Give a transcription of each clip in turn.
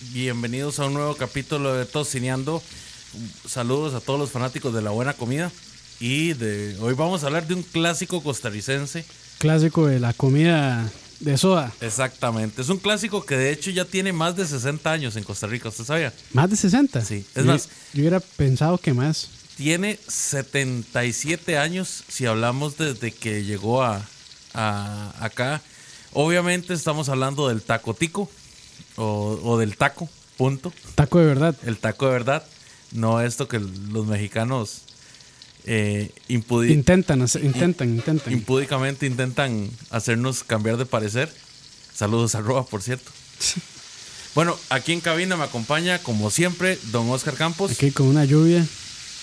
bienvenidos a un nuevo capítulo de Tocineando. Saludos a todos los fanáticos de la buena comida. Y de hoy vamos a hablar de un clásico costarricense. Clásico de la comida de soda. Exactamente, es un clásico que de hecho ya tiene más de 60 años en Costa Rica, ¿usted sabía? ¿Más de 60? Sí, es Yo- más. Yo hubiera pensado que más. Tiene 77 años si hablamos desde que llegó a, a- acá. Obviamente estamos hablando del tacotico o, o del taco, punto. Taco de verdad. El taco de verdad, no esto que los mexicanos eh, Intentan, hacer- intentan, intentan. impúdicamente intentan hacernos cambiar de parecer. Saludos a Roa, por cierto. Bueno, aquí en cabina me acompaña, como siempre, don Oscar Campos. Aquí con una lluvia.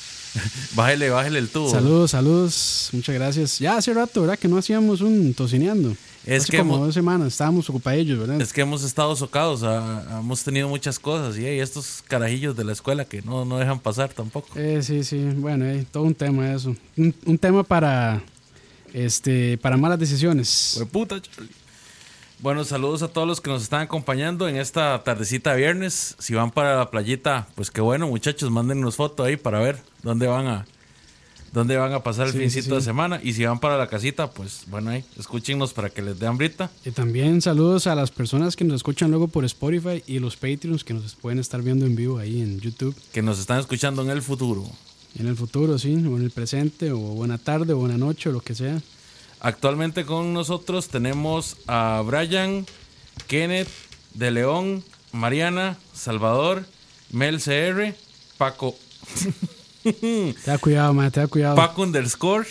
Bájele, bájele el tubo. Saludos, saludos. Muchas gracias. Ya hace rato, ¿verdad? Que no hacíamos un tocineando. Es Hace que como hemos- dos semanas estábamos ocupadillos, ¿verdad? Es que hemos estado socados, hemos tenido muchas cosas y hay estos carajillos de la escuela que no, no dejan pasar tampoco. Eh, sí, sí. Bueno, eh, todo un tema eso. Un, un tema para, este, para malas decisiones. Hue puta, Charlie. Bueno, saludos a todos los que nos están acompañando en esta tardecita de viernes. Si van para la playita, pues qué bueno, muchachos, mándennos foto ahí para ver dónde van a dónde van a pasar el Sí, fincito sí, de semana. Y si van para la casita, pues bueno, ahí escúchenos para que les dé hambrita. Y también saludos a las personas que nos escuchan luego por Spotify y los Patreons que nos pueden estar viendo en vivo ahí en YouTube. Que nos están escuchando en el futuro. En el futuro, sí, o en el presente, o buena tarde, o buena noche, o lo que sea. Actualmente con nosotros tenemos a Brian, Kenneth, De León, Mariana, Salvador, Mel CR, Paco, Te da cuidado, man, te da cuidado. Paco underscore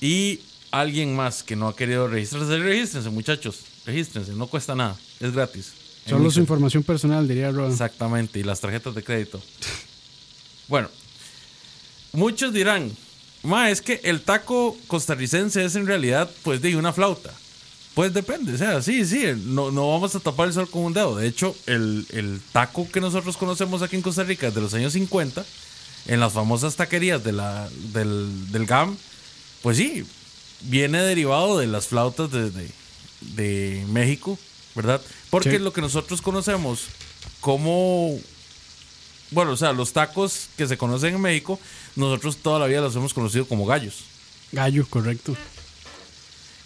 y alguien más que no ha querido registrarse. Regístrense, muchachos. Regístrense, no cuesta nada. Es gratis. En Solo su información personal, diría Rob. Exactamente, y las tarjetas de crédito. Bueno, muchos dirán, ma, es que el taco costarricense es en realidad, pues, de una flauta. Pues depende, o sea, sí, sí, no, no vamos a tapar el sol con un dedo. De hecho, el, el taco que nosotros conocemos aquí en Costa Rica de los años 50, en las famosas taquerías de la, del, del GAM, pues sí, viene derivado de las flautas de, de- de México, ¿verdad? Porque Sí. lo que nosotros conocemos como, bueno, o sea, los tacos que se conocen en México, nosotros toda la vida los hemos conocido como gallos. Gallo, correcto.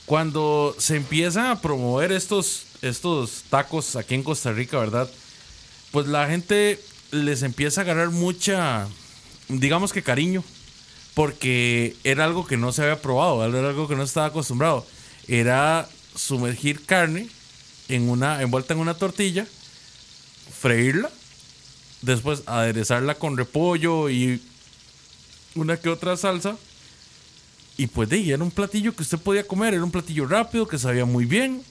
Cuando se empiezan a promover estos, estos tacos aquí en Costa Rica, ¿verdad? Pues la gente les empieza a agarrar mucha, digamos que cariño, porque era algo que no se había probado, era algo que no estaba acostumbrado. Era sumergir carne en una, envuelta en una tortilla, freírla, después aderezarla con repollo y una que otra salsa. Y pues de ahí era un platillo que usted podía comer, era un platillo rápido, que sabía muy bien,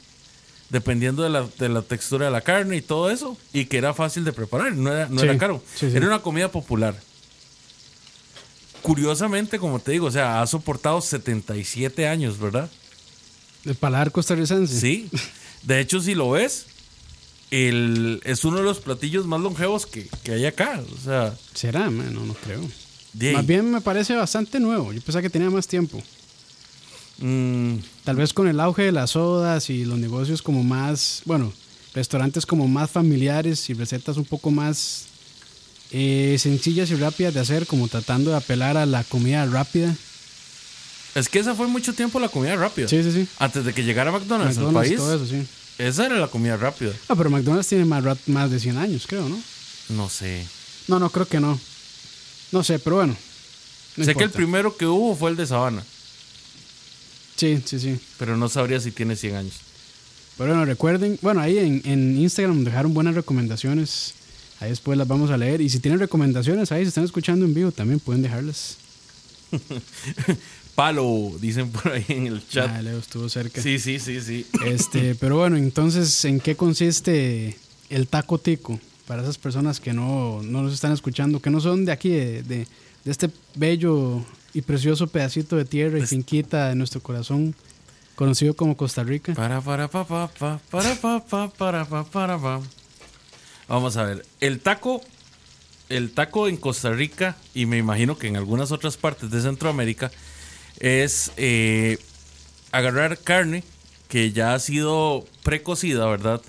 dependiendo de la, de la textura de la carne y todo eso, y que era fácil de preparar, no era, no Sí, era caro. sí, sí. Era una comida popular. Curiosamente, como te digo, o sea, ha soportado 77 años, ¿verdad? El paladar costarricense. Sí. De hecho, si lo ves, el, es uno de los platillos más longevos que, que hay acá. O sea, ¿Será? man? No, no creo. Más bien me parece bastante nuevo. Yo pensaba que tenía más tiempo. Mm, Tal vez con el auge de las sodas y los negocios como más, bueno, restaurantes como más familiares y recetas un poco más eh, sencillas y rápidas de hacer, como tratando de apelar a la comida rápida. es que esa fue mucho tiempo la comida rápida. Sí, sí, sí. Antes de que llegara McDonald's, McDonald's al país, todo eso, sí. esa era la comida rápida. Ah, pero McDonald's tiene más, más de 100 años, creo, ¿no? No sé. No, no, creo que no. No sé, pero bueno. No sé que el primero que hubo fue el de Sabana, Sí, sí, sí. pero no sabría si tiene 100 años. Pero bueno, recuerden, bueno, ahí en, en Instagram nos dejaron buenas recomendaciones. Ahí después las vamos a leer. Y si tienen recomendaciones ahí, si están escuchando en vivo, también pueden dejarlas. Palo, dicen por ahí en el chat. Ah, Leo estuvo cerca. Sí, sí, sí, sí. Este, pero bueno, entonces, ¿en qué consiste el taco tico? Para esas personas que no, no nos están escuchando, que no son de aquí, de, de- de este bello y precioso pedacito de tierra y finquita de nuestro corazón, conocido como Costa Rica. Para, para, pa, pa, pa, para, pa, pa, para, pa, para, pa. Vamos a ver. El taco, el taco en Costa Rica y me imagino que en algunas otras partes de Centroamérica es eh, agarrar carne que ya ha sido precocida, ¿verdad?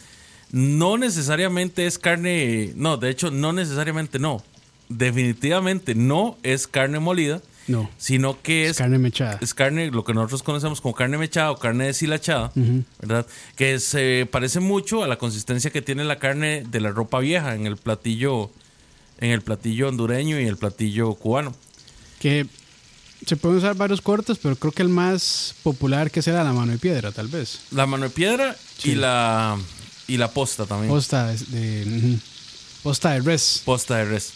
No necesariamente es carne, no, de hecho no necesariamente no. Definitivamente no es carne molida, No, sino que es es carne mechada. es carne, lo que nosotros conocemos como carne mechada o carne deshilachada, ¿verdad? Que se parece mucho a la consistencia que tiene la carne de la ropa vieja en el platillo, en el platillo hondureño y el platillo cubano. Que se pueden usar varios cortes, pero creo que el más popular que será la mano de piedra, tal vez. La mano de piedra Sí. y la y la posta también. Posta de, posta de res. posta de res.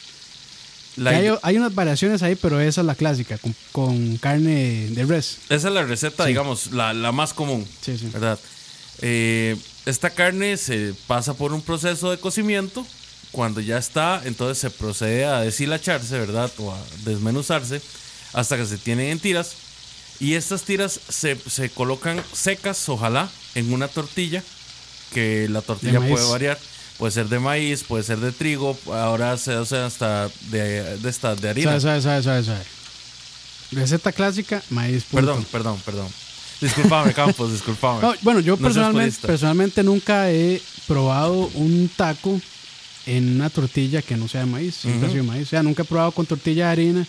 La- hay, hay unas variaciones ahí, pero esa es la clásica, con, con carne de res. esa es la receta, digamos, la, la más común. Sí, sí. ¿verdad? Eh, esta carne se pasa por un proceso de cocimiento. Cuando ya está, entonces se procede a deshilacharse, ¿verdad? O a desmenuzarse hasta que se tienen en tiras. Y estas tiras se, se colocan secas, ojalá, en una tortilla, que la tortilla puede variar. Puede ser de maíz, puede ser de trigo, ahora se hace hasta de, de, esta, de harina. Sabe, sabe, sabe, sabe, sabe. Receta clásica, maíz. punto. Perdón, perdón, perdón. Disculpame, Campos, disculpame. No, bueno, yo No personalmente, personalmente nunca he probado un taco en una tortilla que no sea de maíz. Siempre ha Ujú. sido de maíz. O sea, nunca he probado con tortilla de harina.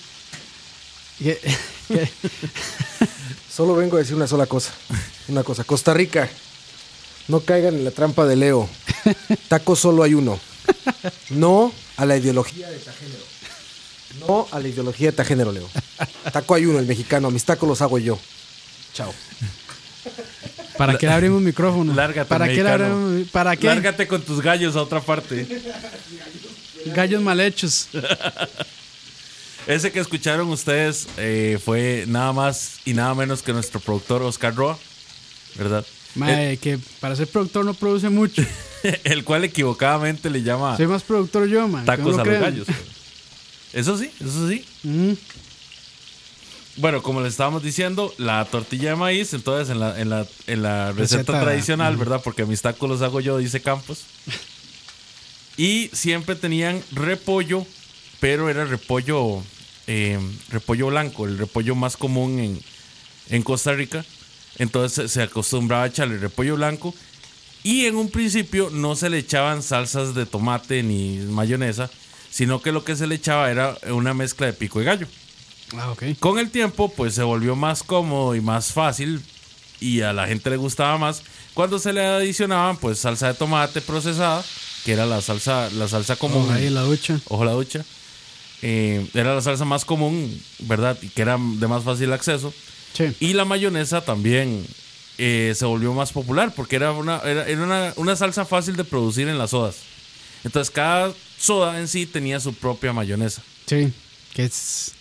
Solo vengo a decir una sola cosa. Una cosa. Costa Rica. No caigan en la trampa de Leo. Taco solo hay uno. No a la ideología de tagénero. No a la ideología de tagénero, Leo. Taco hay uno, el mexicano. Mis tacos los hago yo. Chao. ¿Para qué le abrimos micrófono? Lárgate, ¿Para qué abrimos? ¿Para qué? Lárgate con tus gallos a otra parte. Gallos mal hechos. Ese que escucharon ustedes eh, fue nada más y nada menos que nuestro productor Oscar Roa, ¿verdad? Mae, que para ser productor no produce mucho. El, el cual equivocadamente le llama Soy más productor yo, man. tacos no lo a los gallos. Eso sí, eso sí. Mm, Bueno, como les estábamos diciendo, la tortilla de maíz, entonces en la, en la, en la receta, Receta, tradicional. ¿verdad? Porque mis tacos los hago yo, dice Campos. Y siempre tenían repollo, pero era repollo, eh, repollo blanco, el repollo más común en, en Costa Rica. Entonces se- acostumbraba a echarle repollo blanco. Y en un principio no se le echaban salsas de tomate ni mayonesa, sino que lo que se le echaba era una mezcla de pico de gallo. Ah. Con el tiempo, pues se volvió más cómodo y más fácil y a la gente le gustaba más cuando se le adicionaban pues salsa de tomate procesada, que era la salsa la salsa común. Oh, ahí la ducha. Ojo la ducha. Eh, era la salsa más común, ¿verdad? Y que era de más fácil acceso. Sí. Y la mayonesa también eh, se volvió más popular porque era, una, era, era una, una salsa fácil de producir en las sodas. Entonces cada soda en sí tenía su propia mayonesa. Sí. Que es.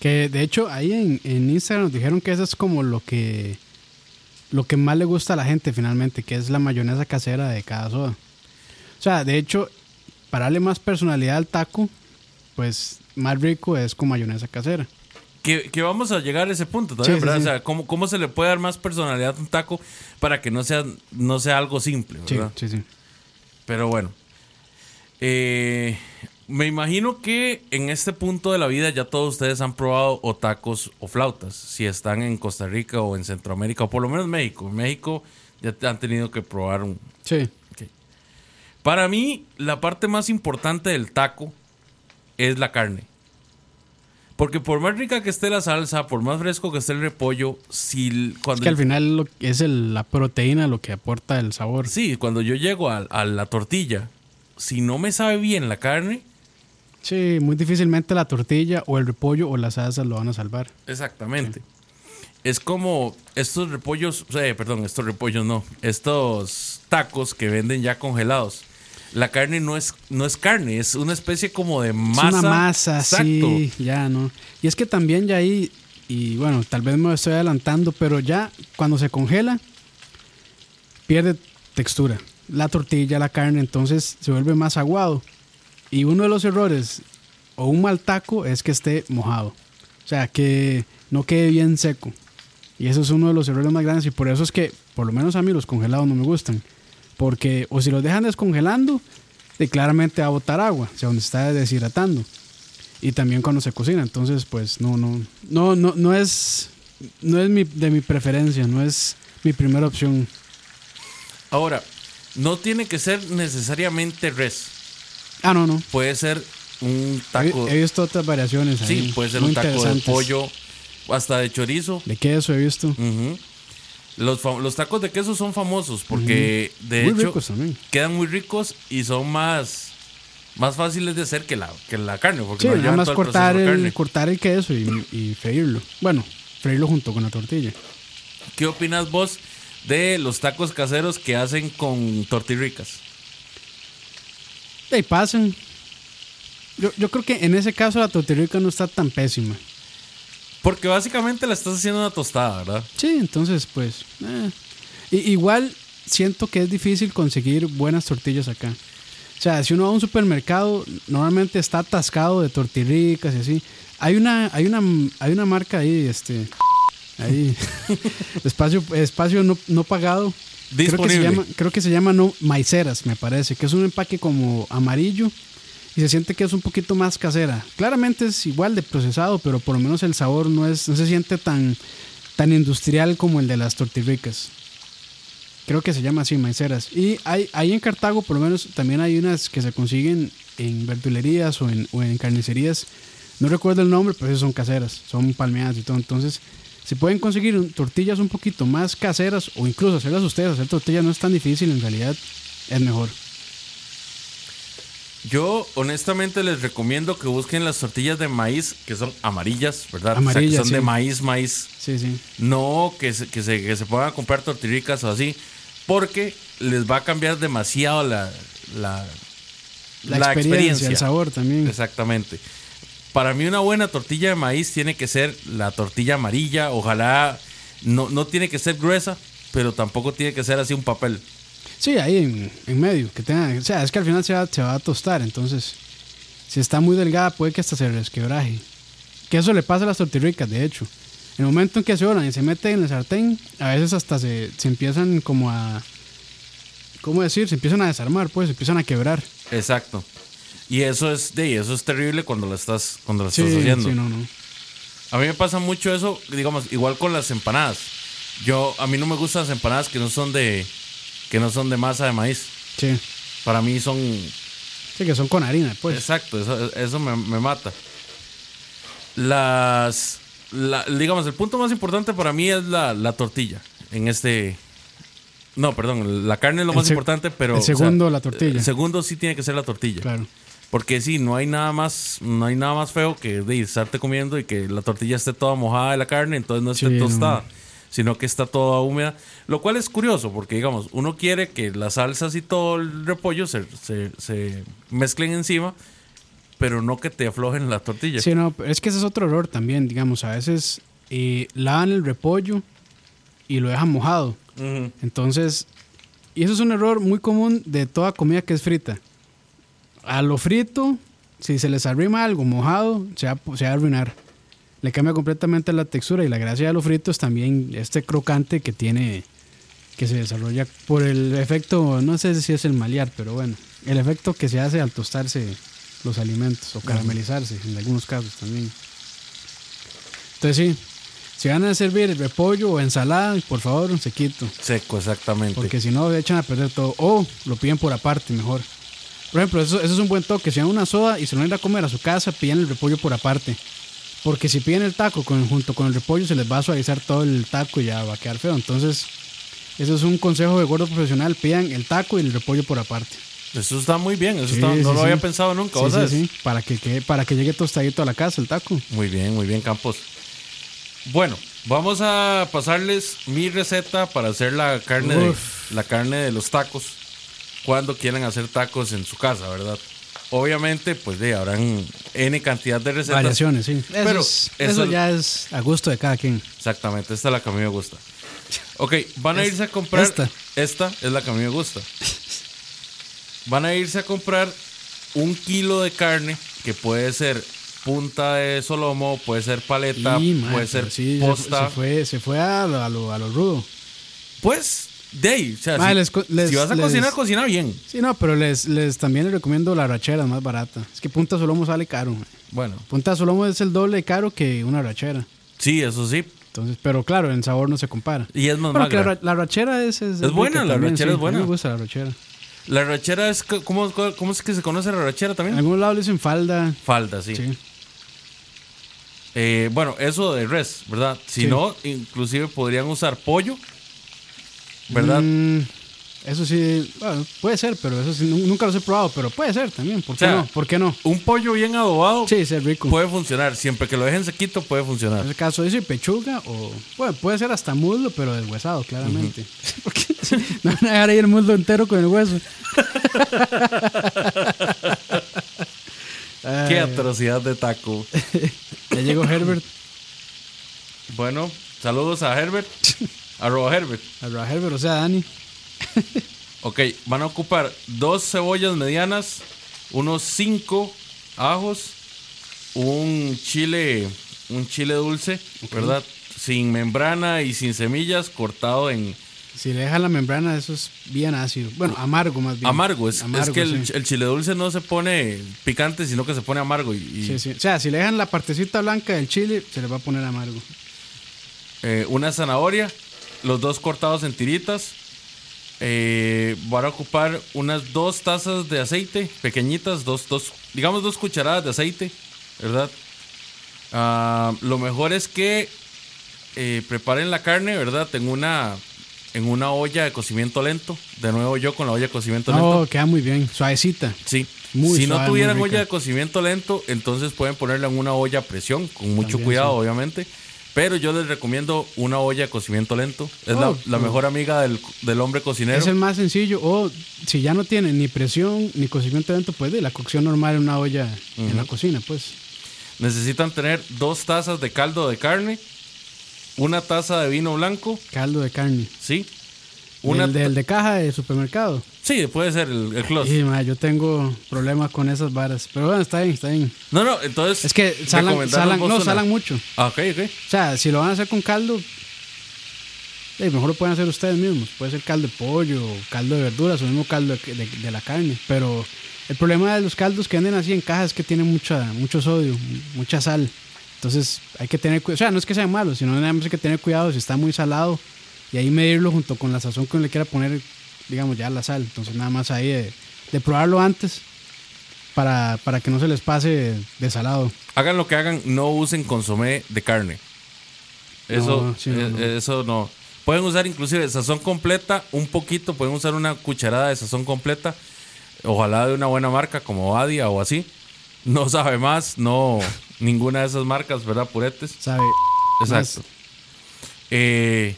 Que de hecho ahí en, en Instagram nos dijeron que eso es como lo que. Lo que más le gusta a la gente finalmente, que es la mayonesa casera de cada soda. O sea, de hecho, para darle más personalidad al taco, pues más rico es con mayonesa casera. Que, que vamos a llegar a ese punto Sí, sí, ¿verdad? sí. O sea, ¿cómo, ¿cómo se le puede dar más personalidad a un taco para que no sea, no sea algo simple, Sí, ¿verdad? sí, sí. Pero bueno. Eh, me imagino que en este punto de la vida ya todos ustedes han probado o tacos o flautas, si están en Costa Rica o en Centroamérica, o por lo menos México. En México ya te han tenido que probar un... Sí. Para mí, la parte más importante del taco es la carne. Porque por más rica que esté la salsa, por más fresco que esté el repollo, si l- Es cuando que al final lo- es el- la proteína lo que aporta el sabor. Sí, cuando yo llego a, a la tortilla, si no me sabe bien la carne, Sí, muy difícilmente la tortilla o el repollo o las salsas lo van a salvar. Exactamente. Es como estos repollos, eh, perdón, estos repollos no, estos tacos que venden ya congelados. La carne no es, no es carne, es una especie como de masa. Es una masa, Exacto. sí, ya, ¿no? Y es que también ya ahí, y bueno, tal vez me estoy adelantando, pero ya cuando se congela, pierde textura. La tortilla, la carne, entonces se vuelve más aguado. Y uno de los errores o un mal taco es que esté mojado. O sea, que no quede bien seco. Y eso es uno de los errores más grandes y por eso es que, por lo menos a mí, los congelados no me gustan. Porque o si los dejan descongelando, de claramente va a botar agua, o sea, donde está deshidratando. Y también cuando se cocina, entonces pues no, no, no, no, no es, no es mi, de mi preferencia, no es mi primera opción. Ahora, no tiene que ser necesariamente res. Ah, no, no. Puede ser un taco. he visto otras variaciones ahí. sí, puede ser muy un taco de pollo, hasta de chorizo. De queso he visto. Los, los tacos de queso son famosos porque de Muy hecho ricos también. quedan muy ricos y son más, más fáciles de hacer que la, que la carne. Porque Sí, no nada llevan más todo el cortar de el, carne. cortar el queso y, y freírlo. Bueno, freírlo junto con la tortilla. ¿Qué opinas vos de los tacos caseros que hacen con tortirricas? Y ahí pasan. Yo, yo creo que en ese caso la tortilla no está tan pésima. Porque básicamente la estás haciendo una tostada, ¿verdad? Sí, entonces pues... eh. Igual siento que es difícil conseguir buenas tortillas acá. O sea, si uno va a un supermercado, normalmente está atascado de tortirricas y así. Hay una, hay una, hay una marca ahí, este... Ahí. espacio espacio no, no pagado. Creo que, se Disponible. llama, creo que se llama no, maiceras, me parece, que es un empaque como amarillo se siente que es un poquito más casera. Claramente es igual de procesado, pero por lo menos el sabor no es no se siente tan tan industrial como el de las tortirricas. Creo que se llama así, maiceras. Y hay, ahí en Cartago, por lo menos, también hay unas que se consiguen en verdulerías o en, o en carnicerías. No recuerdo el nombre, pero son caseras, son palmeadas y todo. Entonces, si pueden conseguir tortillas un poquito más caseras o incluso hacerlas ustedes, hacer tortillas no es tan difícil, en realidad es mejor. Yo honestamente les recomiendo que busquen las tortillas de maíz que son amarillas, ¿verdad? o sea, Amarillas, que son de maíz, maíz. Sí, sí. No que se, que se, que se puedan comprar tortirricas o así, porque les va a cambiar demasiado la, la, La, experiencia, el sabor también. Exactamente. Para mí una buena tortilla de maíz tiene que ser la tortilla amarilla, ojalá no, no tiene que ser gruesa, pero tampoco tiene que ser así un papel. Sí, ahí en, en medio, que tenga, o sea, es que al final se va, se va a tostar, entonces, si está muy delgada puede que hasta se resquebraje. Que eso le pasa a las tortirricas, de hecho. En el momento en que se oran y se meten en el sartén, a veces hasta se, se empiezan como a, ¿cómo decir? Se empiezan a desarmar, pues, se empiezan a quebrar. Exacto. Y eso es de eso es terrible cuando la estás cuando la Sí, estás haciendo. sí, no, no. A mí me pasa mucho eso, digamos, igual con las empanadas. Yo a mí no me gustan las empanadas que no son de que no son de masa de maíz. Sí, Para mí son sí, que son con harina, pues. exacto, eso, eso me, me mata. Las la- digamos, el punto más importante para mí es la, la tortilla en este no, perdón, la carne es lo El más importante, pero el o sea, segundo, la tortilla. El segundo sí tiene que ser la tortilla. Claro. Porque sí, no hay nada más, no hay nada más feo que de estarte comiendo y que la tortilla esté toda mojada de la carne, entonces no esté Sí, no. Sino que está toda húmeda. Lo cual es curioso, porque digamos, uno quiere que las salsas y todo el repollo se, se, se mezclen encima, pero no que te aflojen la tortilla. Sí, no, pero es que ese es otro error también, digamos, a veces eh, lavan el repollo y lo dejan mojado. Entonces, y eso es un error muy común de toda comida que es frita. A lo frito, si se les arrima algo mojado, se va, se va a arruinar. Le cambia completamente la textura y la gracia de lo frito es también este crocante que tiene, que se desarrolla por el efecto, no sé si es el malear, pero bueno, el efecto que se hace al tostarse los alimentos o caramelizarse en algunos casos también. Entonces sí, si van a servir repollo o ensalada, por favor, un sequito. Seco, exactamente. Porque si no, echan a perder todo. O lo piden por aparte, mejor. Por ejemplo, eso, eso es un buen toque. Si dan una soda y se lo van a ir a comer a su casa, pidan el repollo por aparte. Porque si piden el taco con, junto con el repollo, se les va a suavizar todo el taco y ya va a quedar feo. Entonces, eso es un consejo de gordo profesional. Pidan el taco y el repollo por aparte. Eso está muy bien. Eso Sí, está- sí, no lo sí. había pensado nunca. Para que, para que llegue tostadito a la casa el taco. Muy bien, muy bien, Campos. Bueno, vamos a pasarles mi receta para hacer la carne, de, la carne de los tacos cuando quieran hacer tacos en su casa, ¿verdad? Obviamente, pues de habrán N cantidad de recetas. Variaciones, sí. Eso, Pero es- eso- eso ya es a gusto de cada quien. Exactamente, esta es la que a mí me gusta. Ok, van a irse a comprar. esta. Esta es la que a mí me gusta. Van a irse a comprar un kilo de carne que puede ser punta de solomo, puede ser paleta, puede ser sí, se- posta. Se, fue, se fue a lo, a lo, a lo rudo. Pues, ahí. O sea, si, les co- les- si vas a les- cocinar, cocina bien. Sí, no, pero les, les también les recomiendo la rachera, es más barata. Es que punta solomo sale caro. Bueno, Punta solomo es el doble caro que una rachera. sí, eso sí. Entonces, pero claro, en sabor no se compara. Y es más Bueno, que la, magra. ra- la rachera es, es, Es buena, la también, rachera sí. es buena. A mí me gusta la rachera. La rachera es. ¿cómo, ¿Cómo es que se conoce la rachera En también? algunos lados le dicen falda. Falda, sí. Sí. Eh, bueno, eso de res, ¿verdad? Si Sí. no, inclusive podrían usar pollo, ¿verdad? Mm, eso sí, bueno, puede ser, pero eso sí, nu- nunca los he probado, pero puede ser también. ¿Por qué O sea, no? ¿Por qué no? Un pollo bien adobado Sí, es rico. puede funcionar. Siempre que lo dejen sequito, puede En funcionar. ese caso dice pechuga o bueno, puede ser hasta muslo, pero deshuesado, claramente. Porque no van a dejar ahí el muslo entero con el hueso. Qué atrocidad de taco. ya llegó Herbert, Bueno, saludos a Herbert. Arroba Herbert. a Herbert, o sea, Dani. Ok, van a ocupar dos cebollas medianas, unos cinco ajos, un chile, un chile dulce, ¿verdad? Sin membrana y sin semillas, cortado en Si le dejan la membrana, eso es bien ácido. Bueno, amargo más bien. amargo. Es, es que el, sí. el chile dulce no se pone picante, sino que se pone amargo. Y, y, Sí, sí. O sea, si le dejan la partecita blanca del chile, se le va a poner amargo. eh, una zanahoria, los dos cortados en tiritas. Eh, van a ocupar unas dos tazas de aceite pequeñitas, dos, dos, digamos dos cucharadas de aceite, ¿verdad? Ah, lo mejor es que eh, preparen la carne, ¿verdad? En una, en una olla de cocimiento lento. De nuevo yo con la olla de cocimiento lento. No, queda muy bien, suavecita. Sí. Muy si no tuvieran olla de cocimiento lento, entonces pueden ponerla en una olla a presión, con mucho También, cuidado, sí. obviamente. Pero yo les recomiendo una olla de cocimiento lento. Es la, Oh, la oh. mejor amiga del, del hombre cocinero. Es el más sencillo. O si ya no tiene ni presión ni cocimiento lento, pues de la cocción normal en una olla en la cocina, pues. Necesitan tener dos tazas de caldo de carne, una taza de vino blanco, Caldo de carne. ¿sí? Una Del, del de caja de supermercado. Sí, puede ser el, el close. Sí, ma, yo tengo problemas con esas varas. Pero bueno, está bien, está bien. No, no, entonces. Es que salan, salan, no, una. salan mucho. Ah, ok, ok. O sea, si lo van a hacer con caldo, eh, mejor lo pueden hacer ustedes mismos. Puede ser caldo de pollo, caldo de verduras o mismo caldo de, de- de la carne. Pero el problema de los caldos que venden así en cajas es que tienen mucha, mucho sodio, mucha sal. Entonces hay que tener cuidado. O sea, no es que sean malos, sino nada más hay que tener cuidado si está muy salado y ahí medirlo junto con la sazón que uno le quiera poner, digamos, ya la sal. Entonces nada más ahí de, de probarlo antes para, para que no se les pase de salado. Hagan lo que hagan, no usen consomé de carne. Eso, No, sí, no, eh, no. eso no. Pueden usar inclusive sazón completa, un poquito, pueden usar una cucharada de sazón completa, ojalá de una buena marca como Adia o así. No sabe más, no ninguna de esas marcas, ¿verdad? Puretes. ¿Sabe? Exacto. Eh,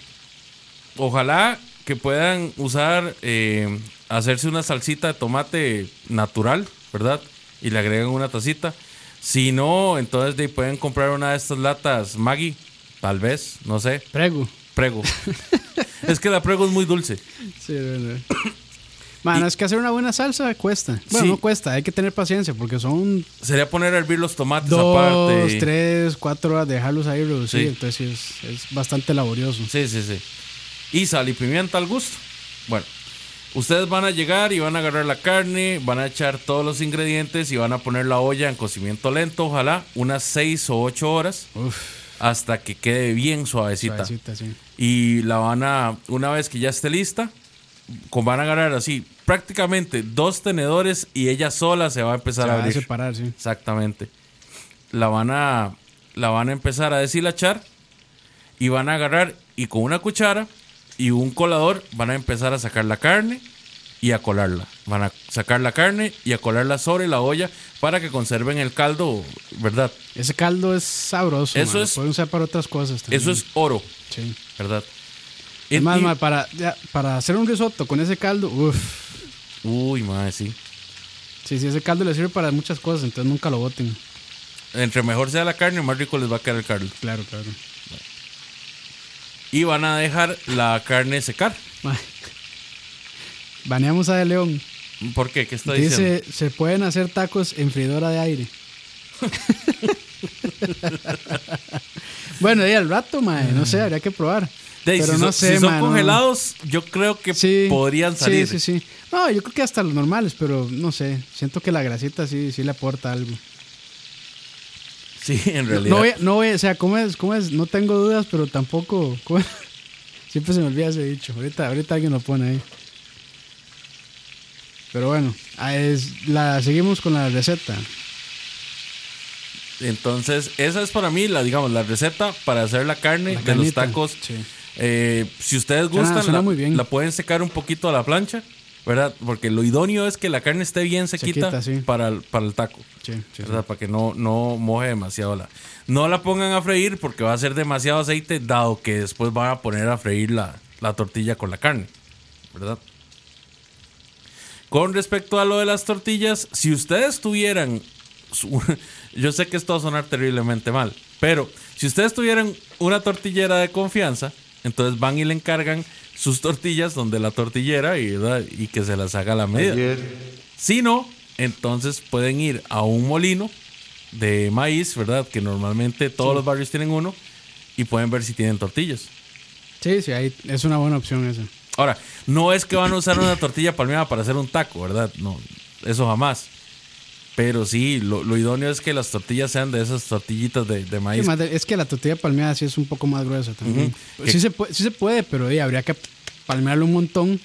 ojalá que puedan usar, eh, hacerse una salsita de tomate natural, ¿verdad? Y le agregan una tacita. Si no, entonces de pueden comprar una de estas latas Maggi, tal vez, no sé, Prego. prego. es que la prego es muy dulce. Sí, verdad. Mano, es que hacer una buena salsa cuesta. Bueno, Sí. no cuesta, hay que tener paciencia porque son Sería poner a hervir los tomates dos, aparte. tres, cuatro horas de dejarlos ahí reducir. Sí. Entonces es, es bastante laborioso. Sí, sí, sí. Y sal y pimienta al gusto. Bueno, ustedes van a llegar y van a agarrar la carne, van a echar todos los ingredientes y van a poner la olla en cocimiento lento, ojalá, unas 6 o 8 horas Uf, hasta que quede bien suavecita. suavecita, sí. Y la van a, una vez que ya esté lista, van a agarrar así prácticamente dos tenedores y ella sola se va a empezar Se a va a abrir. separar, sí. Exactamente. La van a la van a empezar a deshilachar y van a agarrar y con una cuchara y un colador van a empezar a sacar la carne y a colarla. Van a sacar la carne y a colarla sobre la olla para que conserven el caldo, ¿verdad? Ese caldo es sabroso. Eso lo es- pueden usar para otras cosas también. Eso es oro, Sí. ¿verdad? Es más, y- ma, para, ya, para hacer un risotto con ese caldo, uff. Uy, madre, sí. Sí, sí, ese caldo le sirve para muchas cosas, entonces nunca lo boten. Entre mejor sea la carne, más rico les va a quedar el caldo. Claro, claro. Y van a dejar la carne secar. Baneamos a De León. ¿Por qué? ¿Qué está diciendo? Dice, se pueden hacer tacos en freidora de aire. bueno, y al rato, mae, no sé, habría que probar. De Pero si, no son- sé, si son mae, no. congelados, yo creo que Sí, podrían salir. Sí, sí, sí. No, yo creo que hasta los normales, pero no sé. Siento que la grasita sí, sí le aporta algo. Sí, en realidad. no voy, no voy o sea, ¿cómo es? ¿Cómo es? No tengo dudas, pero tampoco. Siempre se me olvida ese dicho. Ahorita, ahorita alguien lo pone ahí. Pero bueno, ah, es, la, seguimos con la receta. Entonces, esa es para mí, la digamos, la receta para hacer la carne La de los tacos. sí. Eh, si ustedes Suena- gustan, suena la, muy bien. la pueden secar un poquito a la plancha, ¿verdad? Porque lo idóneo es que la carne esté bien sequita, Sequita, sí. para, el, para el taco. Sí, sí. ¿verdad? Para que no, no moje demasiado la. No la pongan a freír porque va a ser demasiado aceite, dado que después van a poner a freír la, la tortilla con la carne, ¿verdad? Con respecto a lo de las tortillas, si ustedes tuvieran. yo sé que esto va a sonar terriblemente mal, pero si ustedes tuvieran una tortillera de confianza, entonces van y le encargan sus tortillas donde la tortillera y, y que se las haga a la medida. Si no, entonces pueden ir a un molino de maíz, ¿verdad? Que normalmente todos los barrios tienen uno y pueden ver si tienen tortillas. Sí, sí, ahí es una buena opción esa. Ahora, no es que van a usar una tortilla palmeada para hacer un taco, ¿verdad? No, eso jamás. Pero sí, lo, lo idóneo es que las tortillas sean de esas tortillitas de, de maíz. es que la tortilla palmeada sí es un poco más gruesa también. Ujú. sí, se puede, sí se puede, pero eh, habría que palmearlo un montón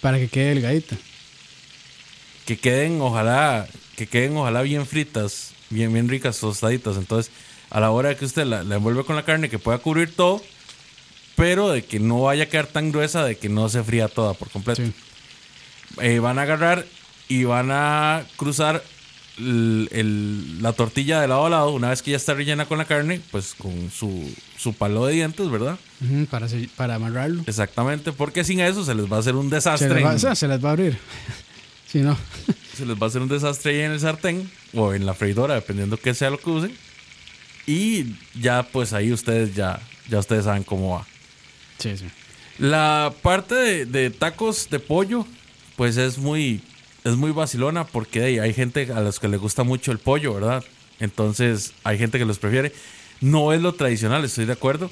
para que quede delgadita. que queden, ojalá, que queden, ojalá bien fritas, bien, bien ricas, tostaditas. Entonces, a la hora de que usted la, la envuelve con la carne, que pueda cubrir todo, pero de que no vaya a quedar tan gruesa de que no se fría toda por completo. Sí. Eh, van a agarrar y van a cruzar el- el- la tortilla de lado a lado. Una vez que ya está rellena con la carne, pues con su, su palo de dientes, ¿verdad? Para, para amarrarlo. Exactamente, porque sin eso se les va a hacer un Se desastre. les, va, en- o sea, se les va a abrir. Si no. se les va a hacer un desastre ahí en el sartén o en la freidora, dependiendo qué sea lo que usen. Y ya, pues ahí ustedes ya, ya ustedes saben cómo va. Sí, sí. La parte de, de tacos de pollo, pues es muy, es muy vacilona porque hey, hay gente a los que les gusta mucho el pollo, ¿verdad? Entonces hay gente que los prefiere. No es lo tradicional, estoy de acuerdo.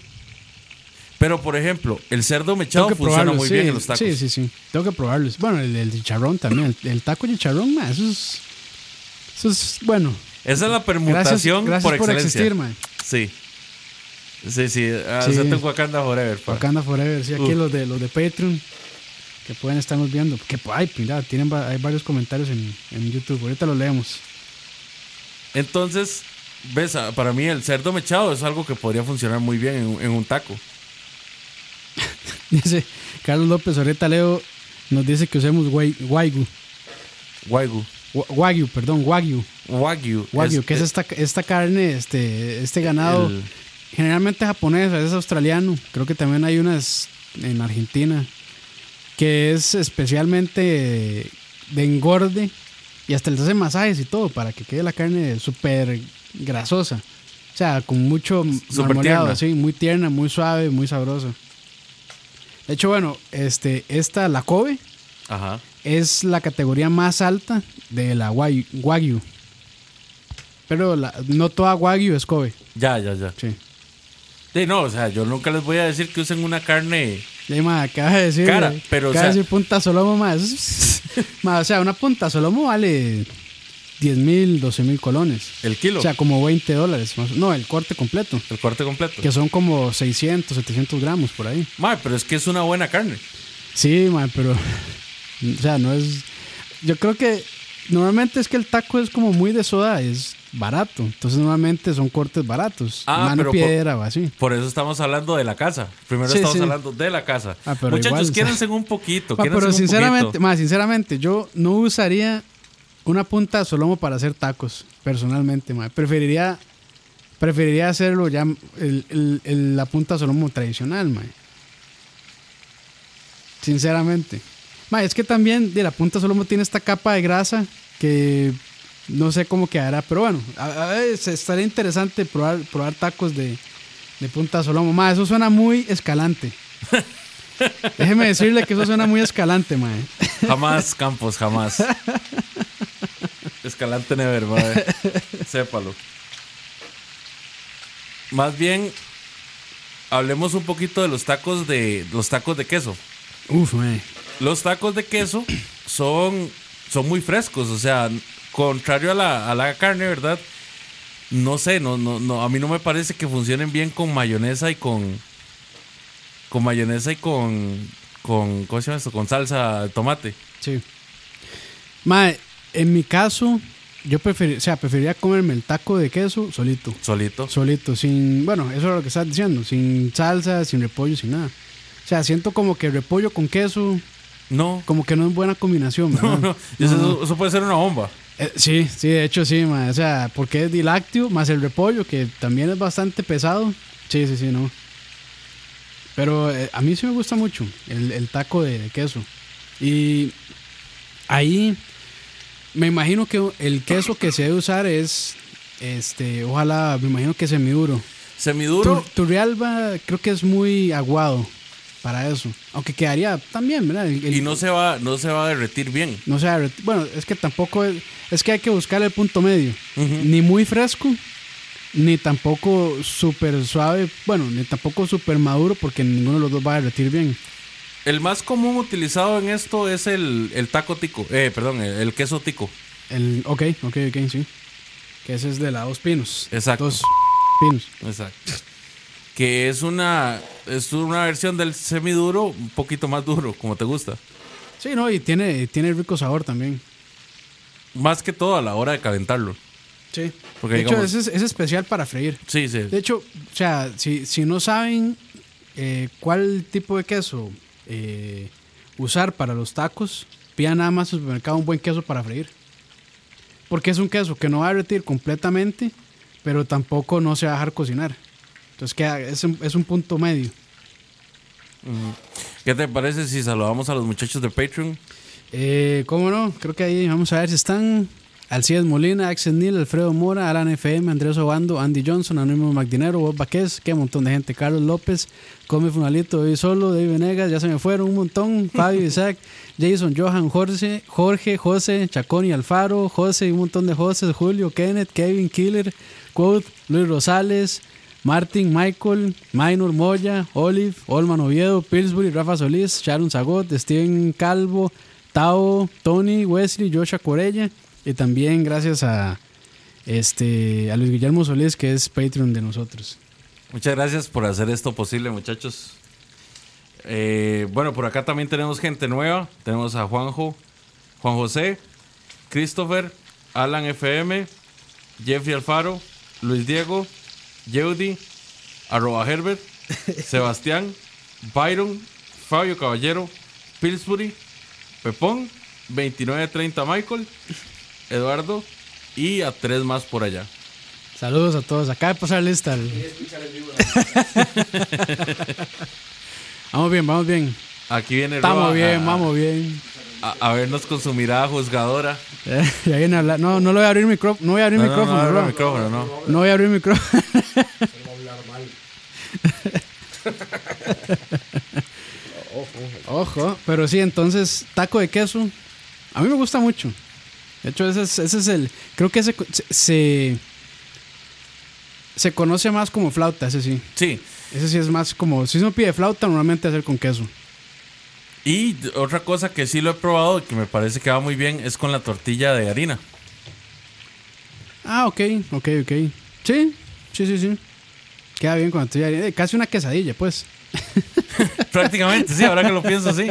Pero, por ejemplo, el cerdo mechado funciona probarlo. muy sí, bien en los tacos. Sí, sí, sí. Tengo que probarlo. Bueno, el, el chicharrón también. El, el taco chicharrón, ma, eso es. Eso es bueno. Esa es la Gracias, permutación gracias por por, excelencia. existir, man. Sí. Sí, sí. Sí. Hacete un Wakanda Forever. pa. Wakanda Forever. Sí, aquí los de los de Patreon que pueden estarnos viendo. Que ay, mira, tienen hay varios comentarios en, en YouTube. Ahorita los leemos. Entonces, ves, Ah, para mí el cerdo mechado es algo que podría funcionar muy bien en, un- en un taco. Dice Carlos López, ahorita Leo nos dice que usemos wai- wagyu. Wagyu. Wa- Wagyu, perdón, wagyu. Wagyu. Wagyu, que es esta, esta carne, este, este ganado. el- Generalmente japonés, a veces australiano. Creo que también hay unas en Argentina. Que es especialmente de engorde. Y hasta les hace masajes y todo para que quede la carne súper grasosa. O sea, con mucho marmoleado, así, muy tierna, muy suave, muy sabrosa. De hecho, bueno, este, esta, la Kobe, Ajá. es la categoría más alta de la Wagyu. wagyu. Pero la- no toda Wagyu es Kobe. Ya, ya, ya. Sí. Sí, no, o sea, yo nunca les voy a decir que usen una carne. Ya, ma, acaba de decir. Cara, pero, o acaba de sea- decir punta solomo, ma. o sea, una punta solomo vale 10 mil, 12 mil colones. El kilo. O sea, como 20 dólares. más- No, el corte completo. el corte completo. Que son como 600, 700 gramos por ahí. Ma, pero es que es una buena carne. Sí, ma, pero. O sea, no es. Yo creo que. Normalmente es que el taco es como muy de soda. Es barato. Entonces normalmente son cortes baratos. Ah, mano pero piedra o así. Por eso estamos hablando de la casa. Primero Sí, estamos sí. hablando de la casa. Ah, pero Muchachos, igual, quiérense un poquito. Pero un sinceramente, poquito. ma, sinceramente, yo no usaría una punta de solomo para hacer tacos, personalmente, ma. Preferiría, preferiría hacerlo ya el- el- el- la punta de solomo tradicional, ma. Sinceramente. Ma, es que también de la punta de solomo tiene esta capa de grasa que no sé cómo quedará, pero bueno, a, a estaría interesante probar, probar tacos de, de punta solomo. Ma, eso suena muy escalante. Déjeme decirle que eso suena muy escalante, mae. Jamás, Campos, jamás. Escalante Never, mae. Sépalo. Más bien, hablemos un poquito de los tacos de los tacos de queso. Uf, mae. Los tacos de queso son, son muy frescos, o sea, contrario a la, a la carne, ¿verdad? No sé, no, no, no, a mí no me parece que funcionen bien con mayonesa y con. Con mayonesa y con. con ¿Cómo se llama esto? Con salsa de tomate. Sí. Mae, en mi caso, yo preferiría, o sea, preferiría comerme el taco de queso solito. Solito. Solito, sin, bueno, eso es lo que estás diciendo, sin salsa, sin repollo, sin nada. O sea, siento como que repollo con queso, No. como que no es buena combinación, ¿verdad? No, no. Eso, eso puede ser una bomba. Eh, sí, sí, de hecho sí. O sea, porque es dilácteo más el repollo, que también es bastante pesado. Sí, sí, sí, no. Pero eh, a mí sí me gusta mucho el, el taco de, de queso. Y ahí me imagino que el queso que se debe usar es, este, ojalá, me imagino que semiduro. Semiduro. Tu- Turrialba creo que es muy aguado para eso. Aunque quedaría también, ¿verdad? El- el- Y no se va, no se va a derretir bien. no sé, bueno, es que tampoco es, es que hay que buscar el punto medio. Ni muy fresco, ni tampoco súper suave, bueno, ni tampoco súper maduro porque ninguno de los dos va a derretir bien. El más común utilizado en esto es el, el taco tico. Eh, perdón, el, el queso tico. El, ok, ok, ok, sí. Que ese es de la dos pinos. Exacto. Dos pinos. Exacto. Que es una, es una versión del semiduro un poquito más duro, como te gusta. Sí, no, y tiene, tiene rico sabor también. Más que todo a la hora de calentarlo. Sí. Porque de hecho, digamos- es, es especial para freír. Sí, sí. De hecho, o sea, si, si no saben eh, cuál tipo de queso eh, usar para los tacos, pidan nada más en el supermercado un buen queso para freír. Porque es un queso que no va a derretir completamente, pero tampoco no se va a dejar cocinar. Entonces queda, es, un, es un punto medio. ¿Qué te parece si saludamos a los muchachos de Patreon? Eh, ¿Cómo no? Creo que ahí vamos a ver si están. Alcides Molina, Axel Nil, Alfredo Mora, Alan FM, Andrés Obando, Andy Johnson, Anónimo Magdinero, Bob Baquez, qué montón de gente, Carlos López, Come Funalito, David Solo, David Venegas, ya se me fueron un montón, Fabio Isaac, Jason, Johan, Jorge, Jorge, José, Chacón y Alfaro, José y un montón de José, Julio, Kenneth, Kevin, Killer, Quote, Luis Rosales, Martin, Michael, Minor, Moya, Olive, Olman Oviedo, Pillsbury, Rafa Solís, Sharon Zagot, Steven Calvo, Tao, Tony, Wesley, Joshua Corella y también gracias a este a Luis Guillermo Solís que es Patreon de nosotros. Muchas gracias por hacer esto posible, muchachos. Eh, bueno, por acá también tenemos gente nueva. Tenemos a Juanjo, Juan José, Christopher, Alan FM, Jeffrey Alfaro, Luis Diego, Yeudi, arroba Herbert, Sebastián, Byron, Fabio Caballero, Pillsbury, Pepón, 2930 Michael, Eduardo y a tres más por allá. Saludos a todos. Acaba de pasar lista. el- vamos bien, vamos bien. Aquí viene Estamos Roa bien, a- vamos bien. A, a vernos con su mirada juzgadora. Eh, ya viene a hablar. No, no le voy a abrir micrófono. No voy a abrir No, no, no, micrófono, abra bro. el micrófono, no. No voy a abrir micrófono. Ojo, pero sí, entonces, taco de queso. A mí me gusta mucho. De hecho, ese es, ese es el. Creo que ese se, se. se conoce más como flauta, ese sí. Sí. Ese sí es más como. Si uno pide flauta, normalmente hacer con queso. Y otra cosa que sí lo he probado y que me parece que va muy bien es con la tortilla de harina. Ah, ok, ok, ok. Sí, sí, sí, sí. Queda bien con la tortilla de harina. Eh, Casi una quesadilla, pues. Prácticamente, sí, ahora que lo pienso, sí.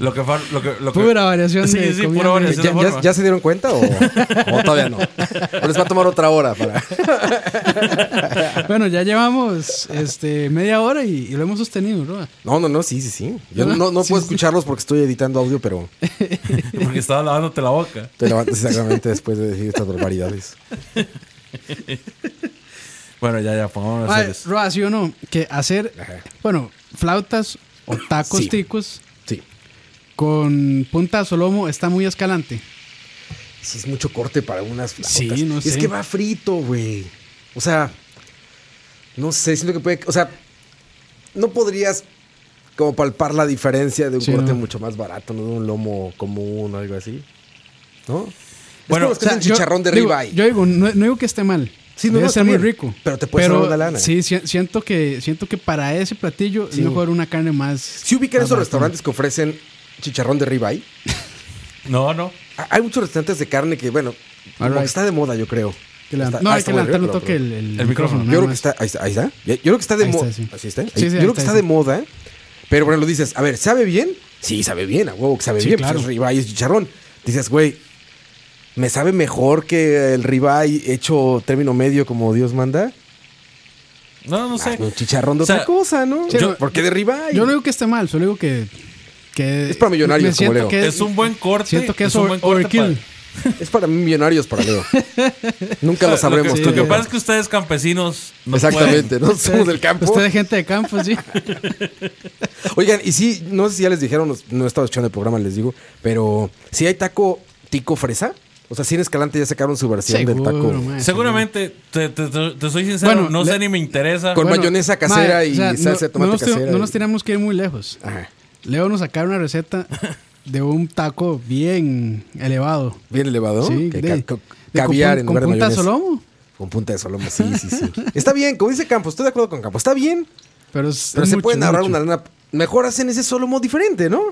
Lo que, fa- lo que, lo que- Pura variación Sí, de sí, pura variación ¿Ya, de ya- forma. ya se dieron cuenta o, o todavía no? ¿O les va a tomar otra hora para...? Bueno, ya llevamos este, media hora y, y lo hemos sostenido, ¿no? No, no, no, sí, sí, sí. Yo no, no Sí, puedo sí. escucharlos porque estoy editando audio, pero Porque estaba lavándote la boca. te levantas exactamente después de decir estas barbaridades. Bueno, ya, ya, pongámonos Ay, serios. Roa, ¿sí o no? Que hacer, Ajá. bueno, flautas o tacos Sí. ticos. Con punta de solomo está muy escalante. Sí, es mucho corte para unas flautas. Sí, no Es sé. que va frito, güey. O sea, no sé, siento que puede... O sea, no podrías como palpar la diferencia de un Sí, corte no. mucho más barato, ¿no? De un lomo común o algo así. ¿No? Bueno, es como los que O sea, hacen chicharrón de digo- ribeye. Yo digo, no, no digo que esté mal. Sí, no, Debe no, ser muy rico. Pero te puede salvar una lana. Sí, si- siento que, siento que para ese platillo Sí. es mejor una carne más. Si ubican más esos restaurantes que ofrecen chicharrón de ribeye, No, no. Hay muchos restaurantes de carne que, bueno, como Alright. que está de moda, yo creo. Que le- Está- no, ah, hay que levantar rico, toque el, el El micrófono. micrófono. Yo creo que está, ahí está, ahí está. Ya- Yo creo que está de moda. está, sí. Así está. Sí, Ahí- sí, yo creo que está, de moda. Pero bueno, lo dices, a ver, ¿sabe bien? Sí, sabe bien, a huevo que sabe Sí, bien. claro. Pues es ribeye, es chicharrón. Dices, güey, ¿me sabe mejor que el ribeye hecho término medio como Dios manda? No, no sé. Ah, un chicharrón de O sea, otra cosa, ¿no? Yo- no, ¿Por qué de ribeye? Yo no digo que esté mal, solo digo que. Que Es para millonarios, como Leo. que Es un buen corte. Siento que es, un buen corte overkill. para- Es para millonarios, para Leo. Nunca lo Lo sabremos. que, tú lo que pasa es que ustedes campesinos no Exactamente, ¿no? Somos del campo. Usted es gente de campo, sí. Oigan, y sí, no sé si ya les dijeron, no- no he estado escuchando el programa, les digo, pero si hay taco tico fresa. O sea, si en Escalante ya sacaron su versión del Seguro, taco. Seguramente, te, te- te- soy sincero, Bueno, no le- sé ni me interesa. Con Bueno, mayonesa casera y o sea, salsa de no, tomate no nos, casera. No nos tenemos que ir muy lejos. Ajá. Leo nos sacaron una receta de un taco bien elevado. Bien elevado. Sí, Que de- ca- de- con caviar en con punta de solomo. Con punta de solomo, sí, sí, sí. Está bien, como dice Campos, estoy de acuerdo con Campos. Está bien, Pero, es- pero es se mucho, pueden ahorrar mucho. una lana. Mejor hacen ese solomo diferente, ¿no?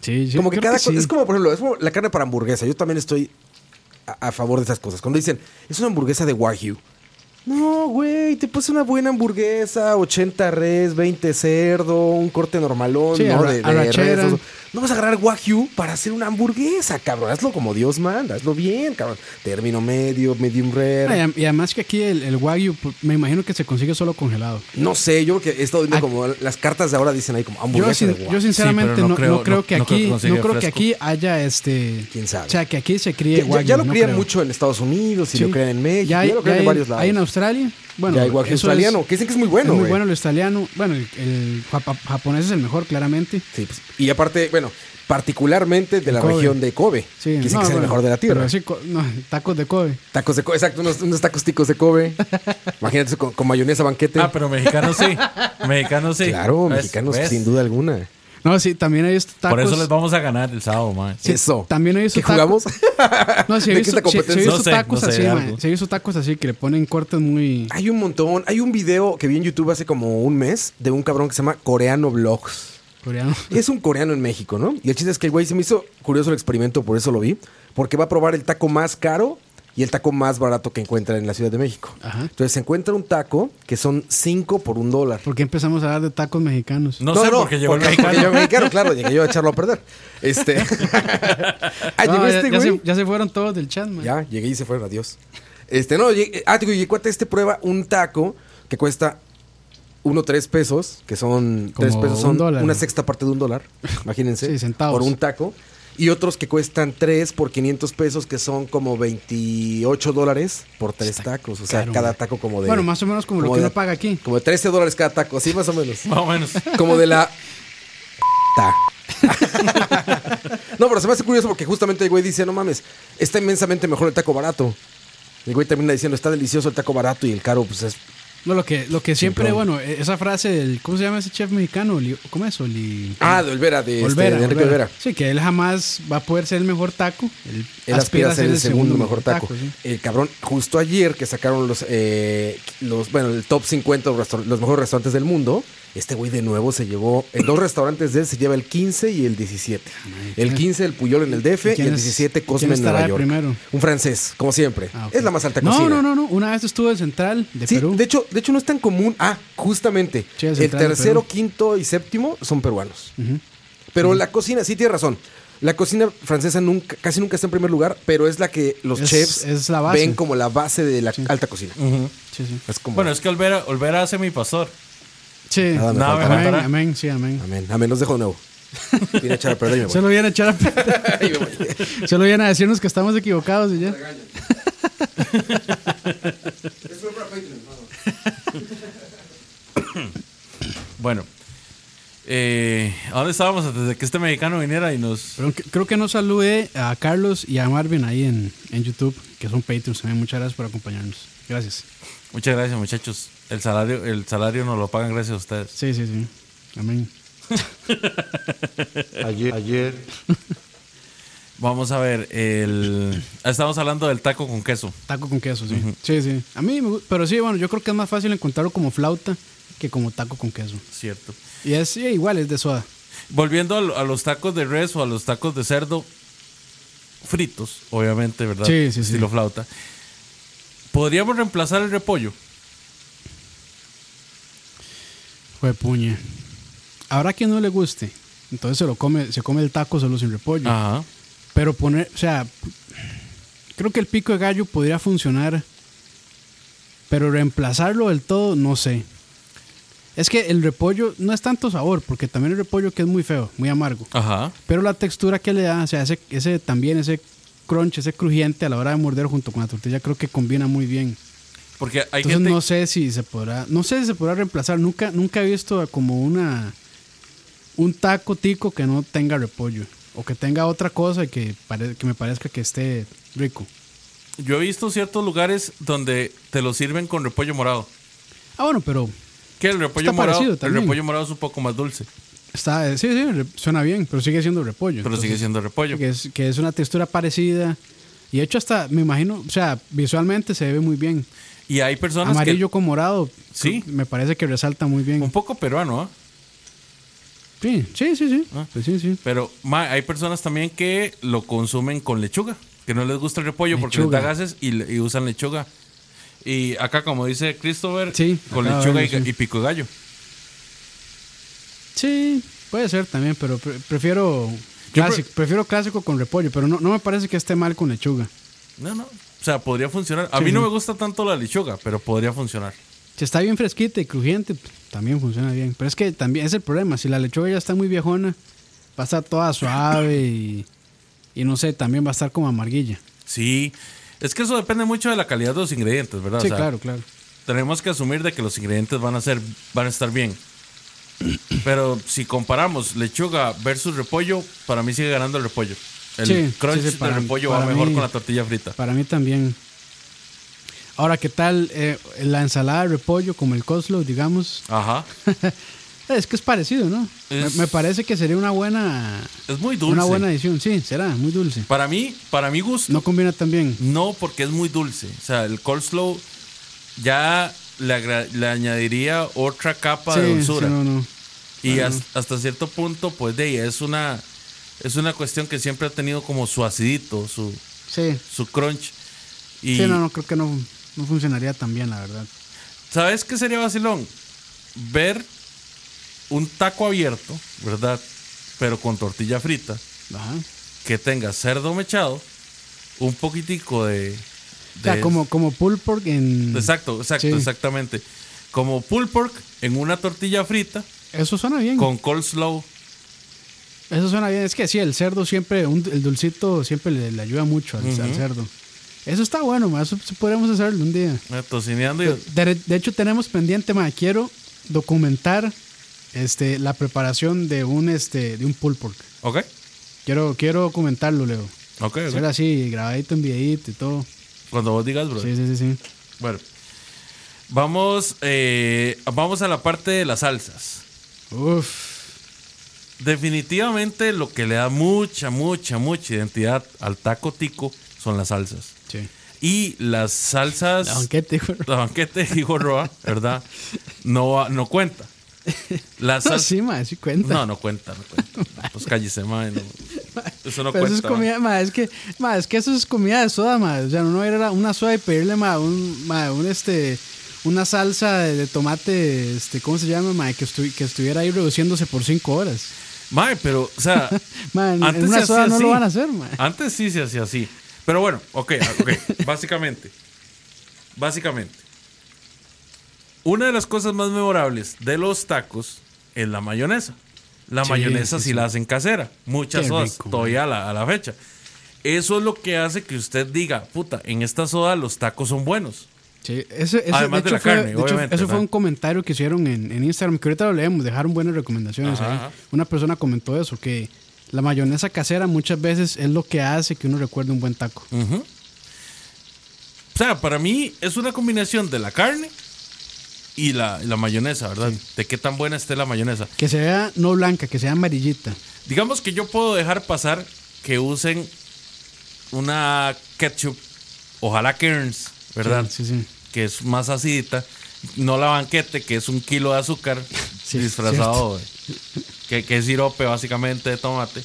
Sí, sí, como que cada sí. Es como, por ejemplo, es como la carne para hamburguesa. Yo también estoy a, a favor de esas cosas. Cuando dicen, es una hamburguesa de Wagyu. No, güey, te pones una buena hamburguesa, 80 res, 20 cerdo, un corte normalón, Sí, ¿no? de, de res. No vas a agarrar Wagyu para hacer una hamburguesa, cabrón. Hazlo como Dios manda, hazlo bien, cabrón. Término medio, medium rare. Ah, y además que aquí el, el wagyu, pues, me imagino que se consigue solo congelado. No sé, yo creo que he estado viendo como las cartas de ahora dicen ahí como Yo, hamburguesa sin- de yo Wagyu. sinceramente Sí, pero no, no no creo, que no creo aquí que no creo que aquí haya este ¿Quién sabe? o sea que aquí se críe Ya, wagyu ya lo no crían mucho en Estados Unidos y Sí. lo crían en México. ya lo ya crían en varios lados. hay en Australia bueno ya eso es- australiano, que dicen que es muy bueno, es muy bueno el australiano bueno el, el japonés es el mejor claramente Sí, pues, y aparte, bueno, particularmente de la Kobe. región de Kobe. sí que dicen no, que es el bueno, mejor de la tierra. sí, no, tacos de Kobe Tacos de Kobe, exacto, unos, unos tacos ticos de Kobe. Imagínate eso con, con mayonesa banquete. Ah, pero mexicanos sí. Mexicanos sí. claro, ¿Ves? mexicanos ¿Ves? sin duda alguna. no sí también hay estos tacos Por eso les vamos a ganar el sábado, man. Sí, eso. también he visto ¿Qué jugamos? no sí he ¿De qué visto, es la sí- sí he competencia? visto No sé, tacos no sé, así man, sí he visto tacos así que le ponen cortes muy Hay un montón. Hay un video que vi en YouTube hace como un mes de un cabrón que se llama Coreano Vlogs. Coreanos Es un coreano en México, ¿no? Y el chiste es que el güey se me hizo curioso el experimento, por eso lo vi. Porque va a probar el taco más caro y el taco más barato que encuentra en la Ciudad de México. Ajá. Entonces se encuentra un taco que son 5 por un dólar. ¿Por qué empezamos a hablar de tacos mexicanos? No, sé, porque llegó el porque- mexicano. porque llegó el mexicano, claro, llegué yo a echarlo a perder. Este. ah, No, llegó ya, este ya güey. se, ya se fueron todos del chat, man. Ya, llegué y se fueron, adiós. Este, no, llegué, ah, te digo, y cuate este prueba un taco que cuesta uno tres pesos, que son Como tres pesos, un son dólar, una ¿no? sexta parte de un dólar, imagínense. Sí, centavos. Por un taco. Y otros que cuestan 3 por 500 pesos, que son como 28 dólares por tres tacos. O sea, caro, cada taco como de. Bueno, más o menos como lo que de- uno paga aquí. Como de 13 dólares cada taco, sí, más o menos. Más o menos. Como de la. Ta. no, pero se me hace curioso porque justamente el güey dice: No mames, está inmensamente mejor el taco barato. El güey termina diciendo: Está delicioso el taco barato y el caro, pues es. No, lo que, lo que siempre, Simplón. bueno, e- esa frase del, ¿cómo se llama ese chef mexicano? ¿Cómo es? Oli, Ah, de Olvera, de, este, Olvera, de Enrique Olvera. Olvera. Sí, que él jamás va a poder ser el mejor taco. Él, Él aspira a ser el segundo mejor taco. sí. El cabrón, justo ayer que sacaron los, eh, los bueno, el top 50 de restaur- los mejores restaurantes del mundo, este güey de nuevo se llevó, en dos restaurantes de él se lleva el 15 y el 17. El 15 el Puyol en el DF ¿Y el es- 17 quién Cosme en Nueva York. primero? Un francés, como siempre. Ah. Es la más alta no, cocina. No, no, no. Una vez estuvo en Central de Sí, Perú. de hecho, de hecho no es tan común. Ah, justamente. Sí, el tercero, quinto y séptimo son peruanos. Pero la cocina, sí tiene razón. La cocina francesa nunca, casi nunca está en primer lugar, pero es la que los Es- chefs es la base. ven como la base de la alta cocina. Sí, sí. Es como. Bueno, es que Olvera, Olvera hace mi pastor. Sí. Nada me falta. Amén, faltará. amén, sí, amén. Amén, amén, los dejo de nuevo. Viene a echar a perder y me voy. Solo viene a echar a Ahí me voy. Solo viene a decirnos que estamos equivocados y ya. Bueno. Eh, ¿A dónde estábamos antes de que este mexicano viniera y nos... Pero creo que no saludé a Carlos y a Marvin ahí en, en YouTube, que son Patreons también. Muchas gracias por acompañarnos. Gracias. Muchas gracias, muchachos. El salario, el salario nos lo pagan gracias a ustedes. Sí, sí, sí. Amén. Ayer, ayer, Vamos a ver, el... Estamos hablando del taco con queso. Taco con queso, sí. Sí, sí. A mí me gusta. Pero sí, bueno, yo creo que es más fácil encontrarlo como flauta que como taco con queso. Cierto. Y es sí, igual, es de soda. Volviendo a, lo- a los tacos de res o a los tacos de cerdo fritos, obviamente, ¿verdad? Sí, sí, sí. Estilo flauta. ¿Podríamos reemplazar el repollo? Fue puñe. Habrá quien no le guste. Entonces se lo come, se come el taco solo sin repollo. Ajá. Pero poner, o sea, creo que el pico de gallo podría funcionar. Pero reemplazarlo del todo, no sé. Es que el repollo no es tanto sabor, porque también el repollo que es muy feo, muy amargo. Ajá. Pero la textura que le da, o sea, ese, ese también, ese crunch, ese crujiente a la hora de morder junto con la tortilla, creo que combina muy bien. Porque hay Entonces gente... no sé si se podrá, no sé si se podrá reemplazar. Nunca, nunca he visto como una un taco tico que no tenga repollo. O que tenga otra cosa y que, pare- que me parezca que esté rico. Yo he visto ciertos lugares donde te lo sirven con repollo morado. Ah, bueno, pero Que el repollo Está morado, el repollo morado es un poco más dulce, está, sí, sí, re- suena bien, pero sigue siendo repollo. pero sigue siendo repollo. Que es, que es una textura parecida. Y de hecho hasta, me imagino, o sea, visualmente se ve muy bien. Y hay personas Amarillo con morado. Sí. Me parece que resalta muy bien. un poco peruano, ¿ah? Sí, sí, sí, sí. Ah. Pues sí, sí. Pero ma, hay personas también que lo consumen con lechuga, que no les gusta el repollo porque les da gases y usan lechuga. Y acá, como dice Christopher, Sí, con lechuga y, vemos, sí. y pico de gallo. Sí, puede ser también, pero pre- prefiero clásico, prefiero clásico con repollo, pero no, no me parece que esté mal con lechuga. No, no. O sea, podría funcionar. A Sí, mí no me gusta tanto la lechuga, pero podría funcionar. Si está bien fresquita y crujiente, pues, también funciona bien. Pero es que también es el problema, si la lechuga ya está muy viejona, va a estar toda suave y, y no sé, también va a estar como amarguilla. Sí. Es que eso depende mucho de la calidad de los ingredientes, ¿verdad? Sí, O sea, claro, claro. tenemos que asumir de que los ingredientes van a ser van a estar bien. Pero si comparamos lechuga versus repollo, para mí sigue ganando el repollo. El Sí, crunch sí, sí, para- del repollo va mejor mí- con la tortilla frita. Para mí también. Ahora, ¿qué tal eh, la ensalada de repollo como el coleslaw, digamos? Ajá. Es que es parecido, ¿no? Me- Es- Me, parece que sería una buena, Es muy dulce. una buena edición. Sí, será, muy dulce. Para mí, para mi gusto, No combina tan bien. no, porque es muy dulce. O sea, el coleslaw ya le, le añadiría otra capa de dulzura. sí, no, no. Y has- hasta cierto punto, pues de ahí es una es una cuestión que siempre ha tenido como su acidito, su, Sí, su crunch. Y sí, no, no, creo que no, no funcionaría tan bien, la verdad. ¿sabes qué sería vacilón? Ver un taco abierto, ¿verdad? Pero con tortilla frita, Ajá. que tenga cerdo mechado, un poquitico de... O sea, como, como pulled pork en... Exacto, exacto, Sí. exactamente. Como pulled pork en una tortilla frita Eso suena bien. con coleslaw. Eso suena bien. Es que sí, el cerdo siempre, un- el dulcito siempre le, le ayuda mucho al, al cerdo. Eso está bueno, ma. Eso podríamos hacerlo un día. eh, tocineando y... De, de hecho, tenemos pendiente, ma. Quiero documentar este, la preparación de un, este, de un pulled pork. Ok, Quiero, quiero documentarlo, Leo. ok. Hacer así, grabadito en videito y todo. Cuando vos digas, bro. Sí, sí, sí, sí. Bueno, vamos, eh, vamos a la parte de las salsas. Uf. Definitivamente lo que le da mucha, mucha, mucha identidad al taco tico son las salsas. Sí. Y las salsas... La banquete. La banquete, dijo Roa, ¿verdad? No, no cuenta. Las No, salsas... sí, ma, sí cuenta. No, no cuenta, no cuenta. Pues cállese, mae, no. Eso no Pero cuenta. eso es comida, ma, es que, ma, es que eso es comida de soda, ma. O sea, uno va a ir a una soda y pedirle, ma, un, ma, un este, una salsa de, de tomate, este, ¿cómo se llama, ma? Que, estu- que estuviera ahí reduciéndose por cinco horas. Mae, pero, o sea, Man, Antes en una soda no lo así. van a hacer, antes sí se hacía así. Pero bueno, ok, ok, básicamente. Básicamente. Una de las cosas más memorables de los tacos es la mayonesa. La Sí, mayonesa sí, la hacen casera. Muchas Qué sodas rico, todavía a la, a la fecha. Eso es lo que hace que usted diga, puta, en esta soda los tacos son buenos. Sí, ese, Además de la fue- carne, de obviamente, Eso fue un comentario que hicieron en, en Instagram, que ahorita lo leemos, dejaron buenas recomendaciones Ajá, ahí. ajá. Una persona comentó eso, que la mayonesa casera muchas veces es lo que hace que uno recuerde un buen taco. O sea, para mí es una combinación de la carne y la, y la mayonesa, ¿verdad? De qué tan buena esté la mayonesa. Que se vea no blanca, que sea amarillita. Digamos que yo puedo dejar pasar que usen una ketchup, ojalá Kearns, ¿verdad? Sí, sí. Que es más acidita. No la banquete, que es un kilo de azúcar Sí, disfrazado, de- que, que es sirope básicamente de tomate.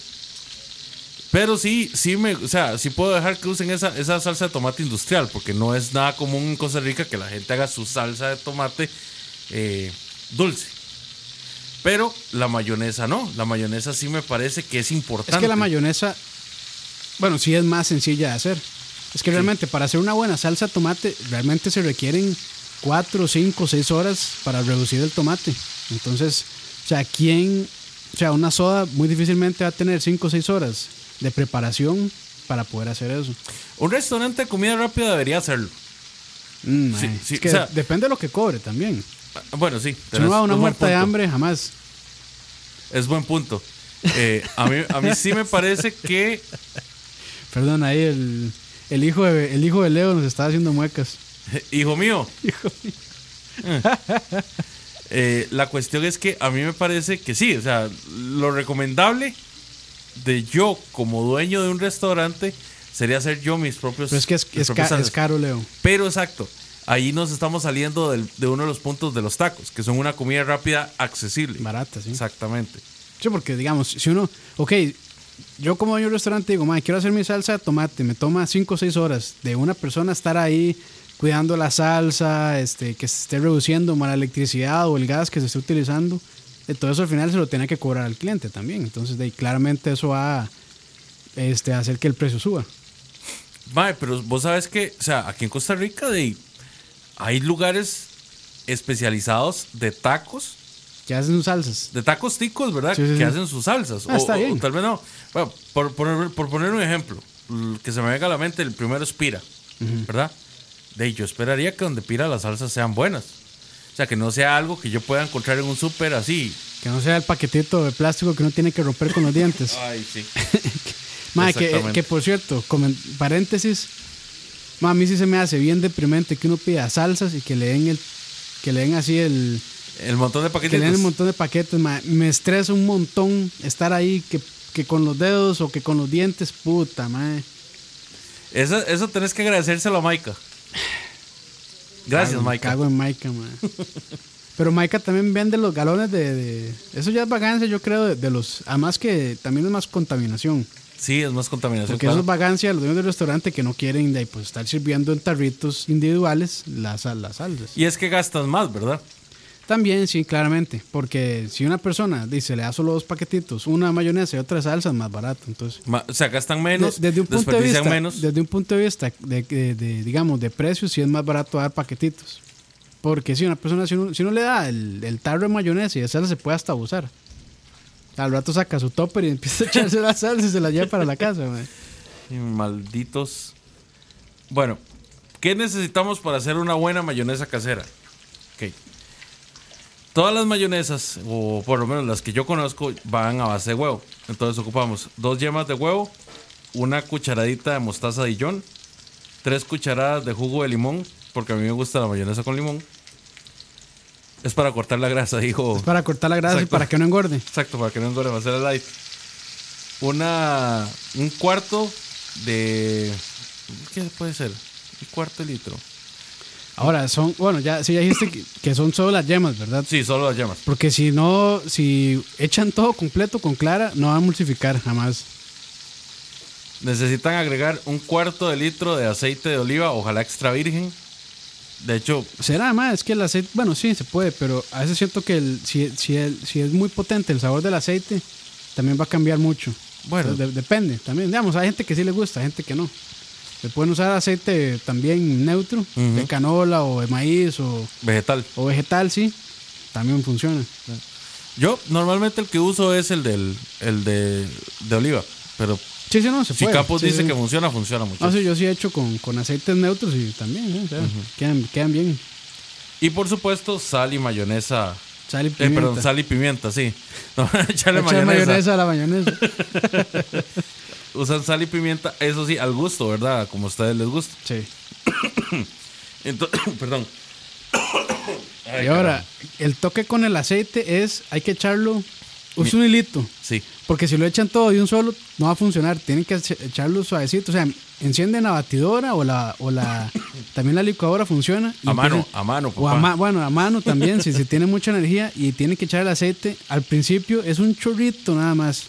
Pero sí, sí me, o sea, sí puedo dejar que usen esa, esa salsa de tomate industrial, porque no es nada común en Costa Rica que la gente haga su salsa de tomate eh, dulce. Pero la mayonesa no, la mayonesa sí me parece que es importante. Es que la mayonesa, bueno, sí es más sencilla de hacer. Es que realmente para hacer una buena salsa de tomate, realmente se requieren 4, 5, 6 horas para reducir el tomate. Entonces, o sea, ¿quién, o sea, una soda muy difícilmente va a tener 5 o 6 horas de preparación para poder hacer eso? Un restaurante de comida rápida debería hacerlo. Mm, Sí, sí, es que o sea- depende de lo que cobre también. Ah, Bueno, sí. Si uno va a una muerta de hambre, jamás. Es buen punto. Eh, a, mí, a mí sí me parece que Perdón, ahí el, el, hijo de, el hijo de Leo nos está haciendo muecas. Hijo mío. Eh. Eh, la cuestión es que a mí me parece que sí, o sea, lo recomendable de yo como dueño de un restaurante sería hacer yo mis propios. Pero es que es, caro, Leo. Pero exacto, ahí nos estamos saliendo del- de uno de los puntos de los tacos, que son una comida rápida accesible. Barata, sí. Exactamente. Sí, porque digamos, si uno, ok, yo como dueño de un restaurante digo, "Mae, quiero hacer mi salsa de tomate, me toma 5 o 6 horas de una persona estar ahí cuidando la salsa, este, que se esté reduciendo la electricidad o el gas que se esté utilizando. Entonces al final se lo tiene que cobrar al cliente también. Entonces de ahí, claramente eso va a este, hacer que el precio suba. Mae, pero vos sabes que, o sea, aquí en Costa Rica de, hay lugares especializados de tacos, ¿Qué hacen sus salsas? de tacos ticos, ¿verdad? Sí, sí, que sí. hacen sus salsas. Ah, está o, bien. o tal vez no. Bueno, por, por- por poner un ejemplo, que se me venga a la mente, el primero es Pira, ¿verdad? De ahí, yo esperaría que donde Pira las salsas sean buenas. O sea, que no sea algo que yo pueda encontrar en un súper así. Que no sea el paquetito de plástico que uno tiene que romper con los dientes. Ay, sí. Mae, que, que por cierto, paréntesis, ma, a mí sí se me hace bien deprimente que uno pida salsas y que le den el, que le den así el, El montón de que paquetitos. le den un montón de paquetes, ma. me estresa un montón estar ahí que, que con los dedos o que con los dientes, puta, mae. Eso, eso tenés que agradecérselo a Maika. Gracias, Cago- Maika. Cago en Maika, mae. Pero Maika también vende los galones de, de- eso ya es vagancia, yo creo, de, de los, además que también es más contaminación. Sí, es más contaminación. Porque claro. eso es vagancia los dueños del restaurante que no quieren de, ahí, pues, estar sirviendo en tarritos individuales las, las salsas. Y es que gastas más, ¿verdad? También, sí, claramente. Porque si una persona dice, le da solo dos paquetitos, una mayonesa y otra salsa, es más barato. Entonces, Ma- o sea, gastan menos, de- desde un punto de vista, menos. desde un punto de vista de, de- de, digamos, de precios, sí es más barato dar paquetitos. Porque si una persona, si uno, si uno le da el, el tarro de mayonesa y de salsa, se puede hasta abusar. Al rato saca su topper y empieza a echarse la salsa y se la lleva para la casa, mae. Y Malditos. Bueno, ¿qué necesitamos para hacer una buena mayonesa casera? Todas las mayonesas, o por lo menos las que yo conozco, van a base de huevo. Entonces ocupamos dos yemas de huevo, una cucharadita de mostaza de Dijon, tres cucharadas de jugo de limón, porque a mí me gusta la mayonesa con limón. Es para cortar la grasa, dijo. Es para cortar la grasa y para que no engorde. Exacto, para que no engorde, va a ser el light. Una. Un cuarto de. ¿Qué puede ser? Un cuarto de litro. Ahora, son, bueno, ya, sí, ya dijiste que, que son solo las yemas, ¿verdad? Sí, solo las llamas. Porque si no, si echan todo completo con clara, no va a emulsificar jamás. Necesitan agregar un cuarto de litro de aceite de oliva, ojalá extra virgen. De hecho, Será más, es que el aceite, bueno, sí, se puede, pero a veces siento que el- si, si, el- si es muy potente el sabor del aceite, también va a cambiar mucho. Bueno. Entonces, de- depende también. Digamos, hay gente que sí le gusta, hay gente que no. Le pueden usar aceite también neutro, de canola o de maíz o, Vegetal. o vegetal, sí. También funciona. Yo normalmente el que uso es el del el de, de oliva. Pero Sí, sí, no, se si puede. Sí, dice que funciona, funciona mucho. No, sí, yo sí he hecho con, con aceites neutros y también, ¿eh? O sea, quedan, quedan bien. Y por supuesto, sal y mayonesa. Sal y Eh, pimienta. perdón, sal y pimienta, sí. No, echarle Echar mayonesa. mayonesa a la mayonesa. Usan sal y pimienta, eso sí, al gusto, ¿verdad? Como a ustedes les gusta. sí. Entonces, perdón. Ay, y ahora, el toque con el aceite es, hay que echarlo, usa un hilito. Sí. Porque si lo echan todo de un solo, no va a funcionar. Tienen que echarlo suavecito. O sea, encienden la batidora o la, o la también la licuadora funciona. A mano, empiezan- a mano, O a ma- bueno, a mano también, si se tiene mucha energía y tiene que echar el aceite. Al principio es un chorrito nada más,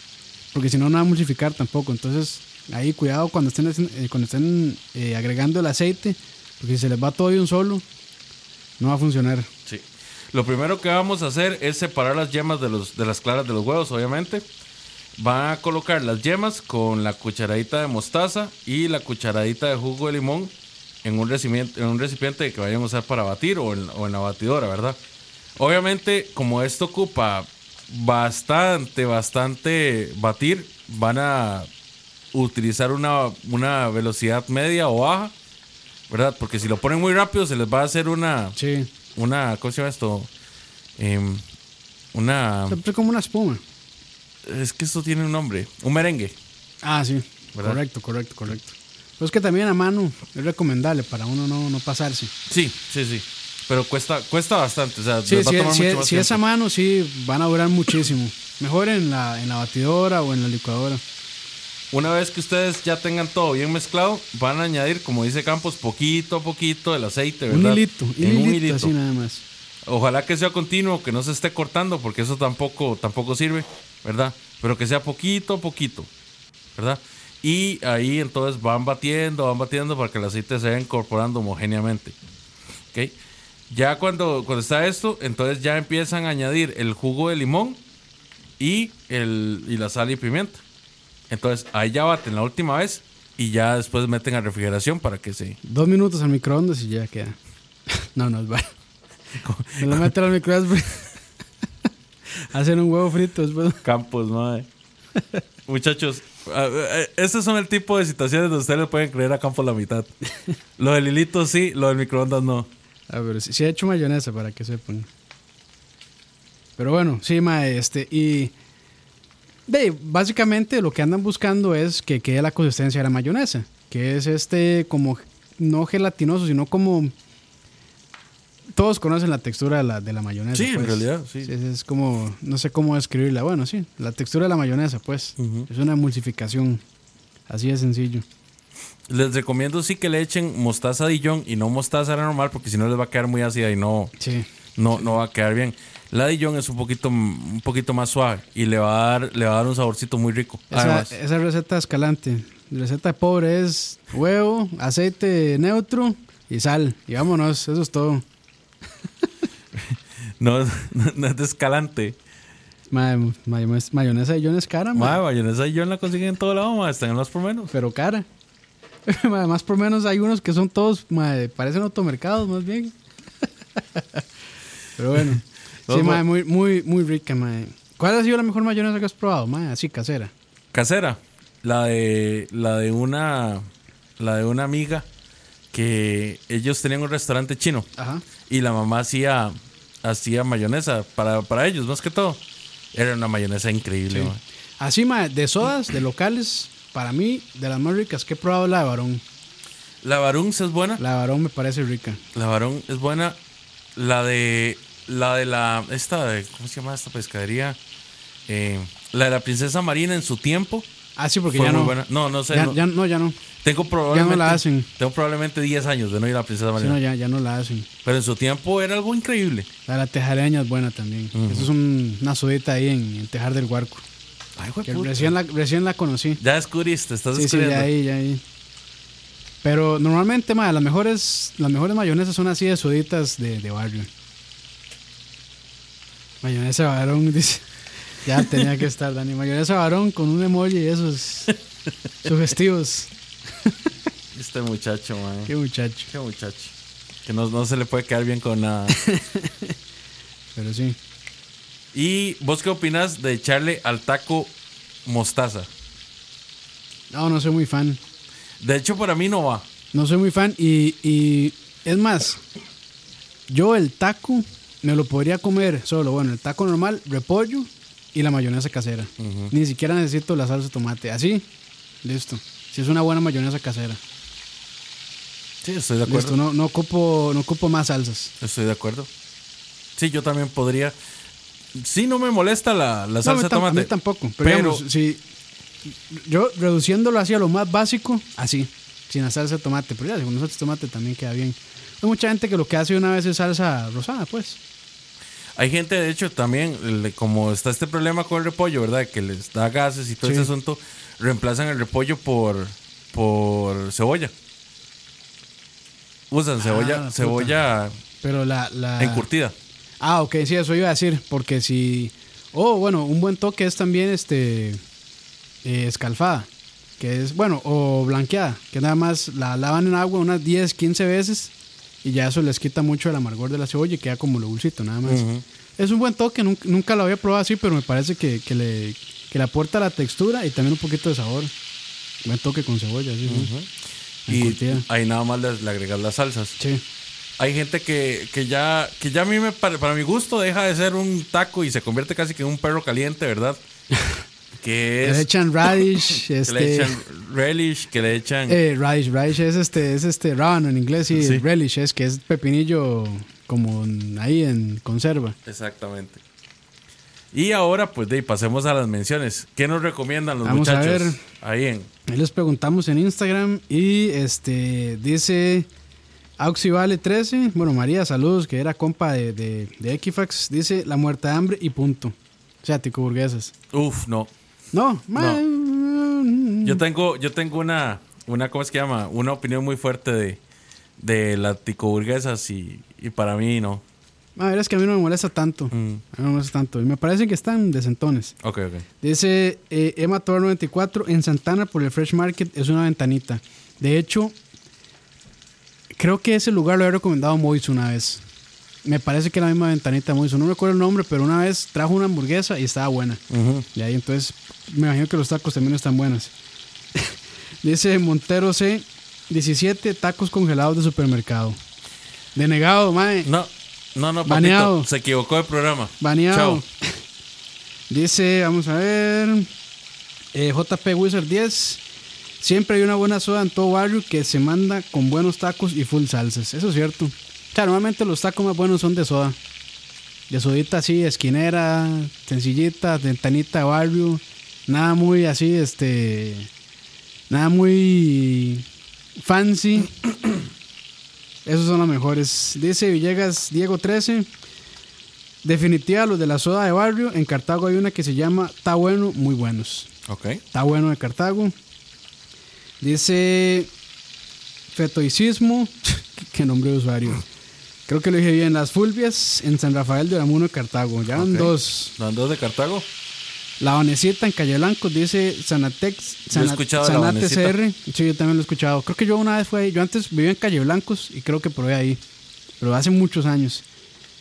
porque si no, no va a emulsificar tampoco. Entonces, ahí cuidado cuando estén, eh, cuando estén eh, agregando el aceite, porque si se les va todo de un solo, no va a funcionar. Sí. Lo primero que vamos a hacer es separar las yemas de, los, de las claras de los huevos, obviamente. Van a colocar las yemas con la cucharadita de mostaza y la cucharadita de jugo de limón en un recipiente, en un recipiente que vayan a usar para batir o en, o en la batidora, ¿verdad? Obviamente, como esto ocupa bastante, bastante batir, van a utilizar una, una velocidad media o baja, ¿verdad? Porque si lo ponen muy rápido se les va a hacer una, Sí, una, ¿cómo se llama esto? Em, una, siempre como una espuma. es que esto tiene un nombre, un merengue. Ah, sí. ¿Verdad? Correcto, correcto, correcto. Pero es que también a mano es recomendable para uno no, no pasarse. Sí, sí, sí. Pero cuesta, cuesta bastante, o sea, Sí, les va si, a tomar si- mucho más si es a mano, sí, van a durar muchísimo. Mejor en la, en la batidora o en la licuadora. Una vez que ustedes ya tengan todo bien mezclado, van a añadir, como dice Campos, poquito a poquito el aceite, ¿verdad? Un hilito, un En un hilito. así nada más. Ojalá que sea continuo, que no se esté cortando, porque eso tampoco, tampoco sirve, ¿verdad? Pero que sea poquito a poquito, ¿verdad? Y ahí entonces van batiendo, van batiendo para que el aceite se vaya incorporando homogéneamente. ¿Ok? Ya cuando, cuando está esto, entonces ya empiezan a añadir el jugo de limón y, el, y la sal y pimienta. Entonces ahí ya baten la última vez y ya después meten a refrigeración para que se... Dos minutos al microondas y ya queda. No, no es bueno. Se lo meten al microondas. Hacen un huevo frito después. Campos, madre. Muchachos, eh, estos son el tipo de situaciones donde ustedes le pueden creer a Campos la mitad. Lo del hilito sí, lo del microondas no. A ver, sí, sí he hecho mayonesa para que sepan. Pero bueno, sí, ma, este, y de, básicamente lo que andan buscando es que quede la consistencia de la mayonesa, que es este como no gelatinoso, sino como todos conocen la textura de la, de la mayonesa. Sí, en pues. realidad, sí. Es, es como, no sé cómo describirla. Bueno, sí, la textura de la mayonesa, pues. Es una emulsificación. Así de sencillo. Les recomiendo sí que le echen mostaza Dijon y no mostaza normal porque si no les va a quedar muy ácida y no, Sí. no, no va a quedar bien. La Dijon es un poquito, un poquito más suave y le va a dar, le va a dar un saborcito muy rico. Esa, esa receta escalante. Receta de pobre es huevo, aceite neutro y sal. Y vámonos, eso es todo. no, no es de escalante. Ma- ma- mayonesa de John es cara, ma, Madre, mayonesa Dijon la consiguen en todo lado, madre, están en los por menos. pero cara. Más por menos hay unos que son todos, parecen automercados más bien. pero bueno. Sí, muy, muy, muy rica, ma. ¿Cuál ha sido la mejor mayonesa que has probado, ma? Así, casera. casera la de la de una la de una amiga que ellos tenían un restaurante chino Ajá. y la mamá hacía hacía mayonesa para, para ellos más que todo era una mayonesa increíble. Así, ma, de sodas, de locales, para mí, de las más ricas que he probado, la de Barón. la Baruns es buena La de Barón me parece rica. la Barón es buena la de la de la esta de cómo se llama esta pescadería Eh, la de la princesa marina en su tiempo Ah, sí, porque ya no. buena no no sé ya, no. ya- no, ya no. tengo probablemente la hacen. tengo probablemente 10 años de no ir a la princesa Sí, marina no, ya, ya no la hacen. pero en su tiempo era algo increíble La de la tejareña es buena también. Eso es un- una sudita ahí en el tejar del Huarco. Ay, Que recién, la, recién la conocí. Ya descubriste, estás Sí, sí, descubriendo. ya ahí, ya ahí. Pero normalmente, ma, las mejores, las mejores mayonesas son así de suditas de, de barrio. Mayonesa varón, dice. Ya tenía que estar, Dani. Mayonesa varón con un emoji y esos sugestivos. Este muchacho, man. Qué muchacho. Qué muchacho. Que no, no se le puede quedar bien con nada. Pero sí. ¿Y vos qué opinas de echarle al taco mostaza? No, no soy muy fan. De hecho, para mí no va. No soy muy fan. Y, y es más, yo el taco me lo podría comer solo. Bueno, el taco normal, repollo y la mayonesa casera. Ni siquiera necesito la salsa de tomate. Así, listo. Si es una buena mayonesa casera. Sí, estoy de acuerdo. Listo, no, no, ocupo, no ocupo más salsas. Estoy de acuerdo. Sí, yo también podría. Sí, no me molesta la, salsa de tam- a tomate. mí tampoco. Pero, Pero, digamos, si yo reduciéndolo así a lo más básico, así, sin la salsa de tomate. Pero ya, con de tomate también queda bien. Hay mucha gente que lo que hace una vez es salsa rosada, pues. hay gente, de hecho, también, le- como está este problema con el repollo, ¿verdad? Que les da gases y todo Sí. ese asunto, reemplazan el repollo por, por cebolla. Usan cebolla, puta. cebolla Pero la. la... encurtida. Ah, ok, sí, eso iba a decir. Porque si. Oh, bueno, un buen toque es también este. eh, escalfada. Que es, bueno, o blanqueada. Que nada más la lavan en agua unas 10, 15 veces. Y ya eso les quita mucho el amargor de la cebolla y queda como lo dulcito, nada más. Es un buen toque, nunca, nunca lo había probado así, pero me parece que, que le, que le aporta la textura y también un poquito de sabor. Buen toque con cebolla, sí. Y ahí nada más le, le agregas las salsas. Sí. Hay gente que, que ya que ya a mí me para, para mi gusto deja de ser un taco y se convierte casi que en un perro caliente, ¿verdad? que Le es echan radish, que le este. echan relish, que le echan Eh, radish, radish es este, es este rábano en inglés y Sí. relish es que es pepinillo como ahí en conserva. exactamente. Y ahora pues de ahí pasemos a las menciones. ¿Qué nos recomiendan los Vamos a muchachos? ver. Ahí en Ahí les preguntamos en Instagram y este dice Auxivale 13, bueno María, saludos, que era compa de, de, de Equifax, dice la muerte de hambre y punto. O sea, tico burguesas. Uf, no. No, ma- Yo tengo yo tengo una una ¿cómo es que llama? Una opinión muy fuerte de de las ticoburguesas y, y para mí no. A ver, es que a mí no me molesta tanto. Mm. A mí no me molesta tanto. Y me parece que están decentones. Ok, ok. Dice eh, Emma Tobar 94 en Santana por el Fresh Market es una ventanita. De hecho, creo que ese lugar lo he recomendado Mois una vez. Me parece que era la misma ventanita Mois. No recuerdo el nombre, pero una vez trajo una hamburguesa y estaba buena. Y ahí entonces me imagino que los tacos también están buenos. Dice Montero C 17 tacos congelados de supermercado. Denegado, mae. No, no, no, Baneado. papito, se equivocó de programa. Baneado. Chao. Dice, vamos a ver. eh, JP Wizard 10. Siempre hay una buena soda en todo barrio que se manda con buenos tacos y full salsas. Eso es cierto. O sea, normalmente los tacos más buenos son de soda. De sodita así, esquinera, sencillita, ventanita de barrio. Nada muy así, este. Nada muy fancy. Esos son los mejores. Dice Villegas Diego 13. Definitiva, los de la soda de barrio. En Cartago hay una que se llama Está bueno, muy buenos. Ok. Está bueno de Cartago. Dice Fetoicismo. Qué nombre de usuario. Creo que lo dije bien. Las Fulvias en San Rafael de Oramuno, Cartago. Ya van Ok. dos. ¿Los dos de Cartago? La Onecita en Calle Blanco dice Sanatex. Yo he escuchado Sanate. CR. Sí, yo también lo he escuchado. Creo que yo una vez fue ahí. Yo antes vivía en Calle Blancos y creo que probé ahí. Pero hace muchos años.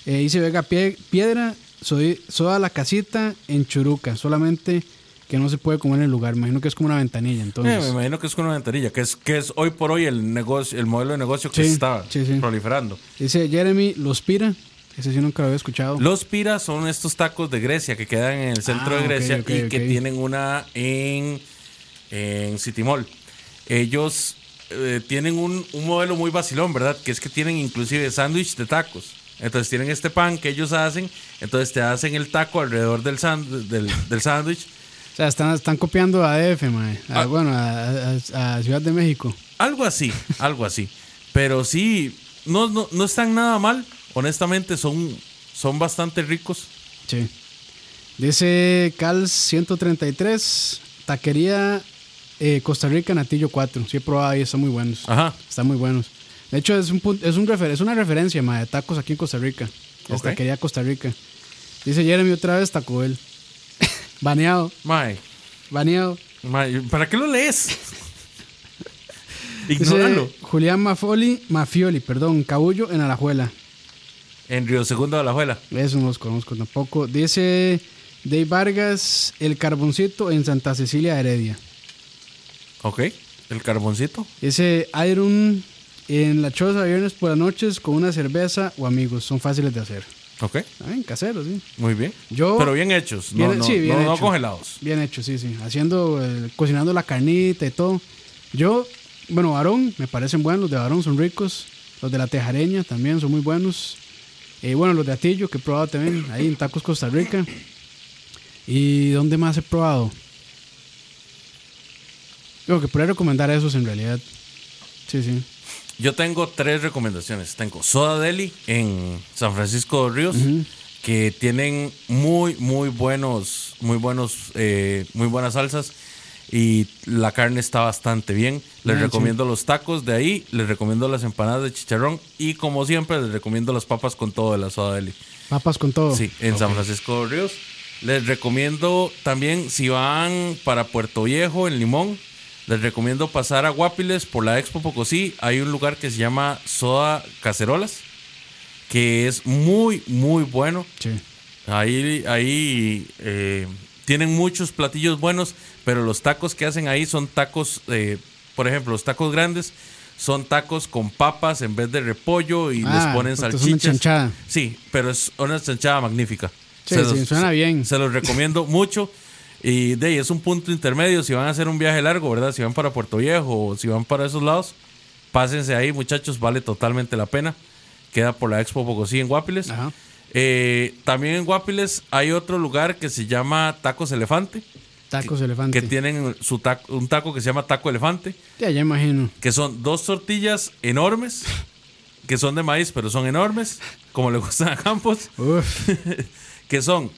Eh, dice Vega Pie- Piedra, soy, soda la casita en Churuca. Solamente que no se puede comer en el lugar. Me imagino que es como una ventanilla. Eh, Entonces, me imagino que es con una ventanilla, que es, que es hoy por hoy el negocio, el modelo de negocio que Sí, se está sí, sí. proliferando. dice Jeremy Los Pira. Ese sí nunca lo había escuchado. Los piras son estos tacos de Grecia que quedan en el centro Ah, de ok, Grecia y que tienen una en, en City Mall. Ellos eh, tienen un, un modelo muy vacilón, ¿verdad? Que es que tienen inclusive sándwich de tacos. Entonces tienen este pan que ellos hacen, entonces te hacen el taco alrededor del sánd- del, del sándwich. O sea, están, están copiando a DF, mae. A- Ah. Bueno, a, a- a Ciudad de México. Algo así, algo así. Pero sí, no, no, no están nada mal. Honestamente, son, son bastante ricos. Sí. Dice Cal 133, taquería eh, Costa Rica Natillo 4. Sí he probado ahí, están muy buenos. Ajá. Están muy buenos. De hecho, es, un, es, un refer- es una referencia ma, de tacos aquí en Costa Rica. Taquería Costa Rica. Dice Jeremy otra vez Taco Bell. Baneado, Mae, baneado. mae, ¿para qué lo lees? Dice Ignóralo. Julián Mafoli, Mafioli, perdón, Cabullo en Alajuela. En Río Segundo de la Juela. Eso no los conozco tampoco. Dice Dave Vargas, El Carboncito en Santa Cecilia Heredia. Ok. El carboncito. Dice Iron en la choza viernes por las noches con una cerveza o amigos. Son fáciles de hacer. Ok. en caseros, sí. Muy bien. Yo- Pero bien hechos. No, Bien- no, sí, bien no- no hecho. congelados. Bien hecho, sí, sí. Haciendo, eh, cocinando la carnita y todo. Yo, bueno, varón, me parecen buenos. Los de varón son ricos. Los de la tejareña también son muy buenos. Y bueno, los de Atillo, que he probado también ahí en Tacos Costa Rica. ¿Y dónde más he probado? Digo que podría recomendar esos en realidad. Sí, sí. Yo tengo tres recomendaciones. Tengo Soda Deli en San Francisco de Ríos, que tienen muy, muy buenos, muy buenos, eh, muy buenas salsas. Y la carne está bastante bien. Les Ah, sí. recomiendo los tacos de ahí. Les recomiendo las empanadas de chicharrón. Y como siempre, les recomiendo las papas con todo de la Soda Deli. Papas con todo. Sí, en San Francisco de Ríos. Les recomiendo también, si van para Puerto Viejo, en Limón, les recomiendo pasar a Guapiles por la Expo Pocosí. Hay un lugar que se llama Soda Cacerolas, que es muy, muy bueno. Sí. Ahí, ahí eh, tienen muchos platillos buenos, pero los tacos que hacen ahí son tacos, eh, por ejemplo, los tacos grandes son tacos con papas en vez de repollo y Ah, les ponen puta, es una salchichas. chanchada. Sí, pero es una chanchada magnífica. Sí, sí, suena bien. Se los recomiendo mucho. Y de ahí es un punto intermedio. Si van a hacer un viaje largo, ¿verdad? Si van para Puerto Viejo o si van para esos lados, pásense ahí, muchachos. Vale totalmente la pena. Queda por la Expo Pocosí en Guapiles. Ajá. Eh, también en Guapiles hay otro lugar que se llama Tacos Elefante. Tacos que, elefante. Que tienen su taco- un taco que se llama Taco Elefante. Ya, ya imagino. Que son dos tortillas enormes. Que son de maíz, pero son enormes. Como le gustan a Campos. Uf. que son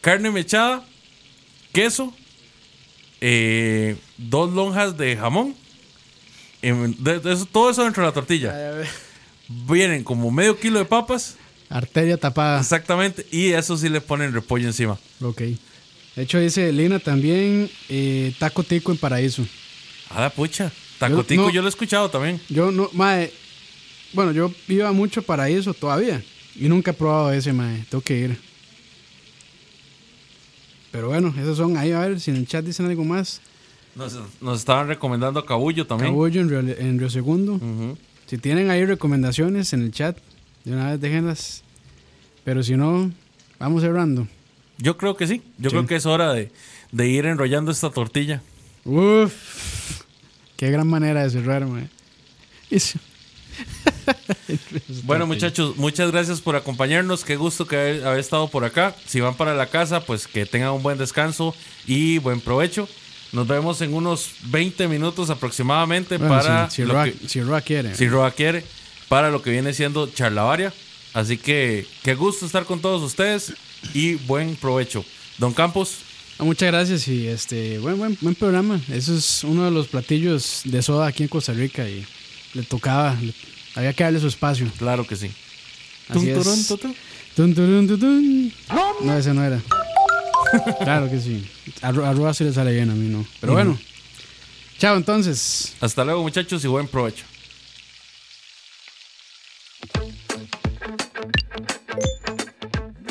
carne mechada, queso, eh, dos lonjas de jamón. de- de eso- todo eso dentro de la tortilla. Vienen como medio kilo de papas, Arteria tapada. exactamente, y eso sí le ponen repollo encima. Ok. De hecho, dice Lina también eh, taco tico en paraíso. A la pucha. Tacotico no. yo lo he escuchado también. Yo no, mae. Bueno, yo iba mucho a paraíso todavía. Y nunca he probado ese, mae. Tengo que ir. Pero bueno, esos son ahí. A ver si en el chat dicen algo más. Nos, nos estaban recomendando Cabullo también. Cabullo en Río, en Río Segundo. Si tienen ahí recomendaciones en el chat, de una vez déjenlas. Pero si no, vamos cerrando. Yo creo que sí. Yo Sí. creo que es hora de, de ir enrollando esta tortilla. Uf. Qué gran manera de cerrar, mae. Eso. Bueno, muchachos, muchas gracias por acompañarnos. Qué gusto que haber, estado por acá. Si van para la casa, pues que tengan un buen descanso y buen provecho. Nos vemos en unos 20 minutos aproximadamente Bueno, para si, si lo Roa, que, si Roa quiere. si Roa quiere, para lo que viene siendo charlavaria. Así que qué gusto estar con todos ustedes y buen provecho. Don Campos, Ah, Muchas gracias y este buen, buen, buen programa. Eso es uno de los platillos de soda aquí en Costa Rica y le tocaba, le- había que darle su espacio. claro que sí. Así es. turun. Tun, turun, tutun. No, ese no era. claro que sí. A, Ro- a Roa sí le sale bien, a mí no. Pero bueno. Chao entonces. Hasta luego, muchachos, y buen provecho.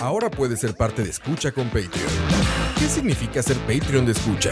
Ahora puedes ser parte de Escucha con Patreon. ¿Qué significa ser Patreon de Escucha?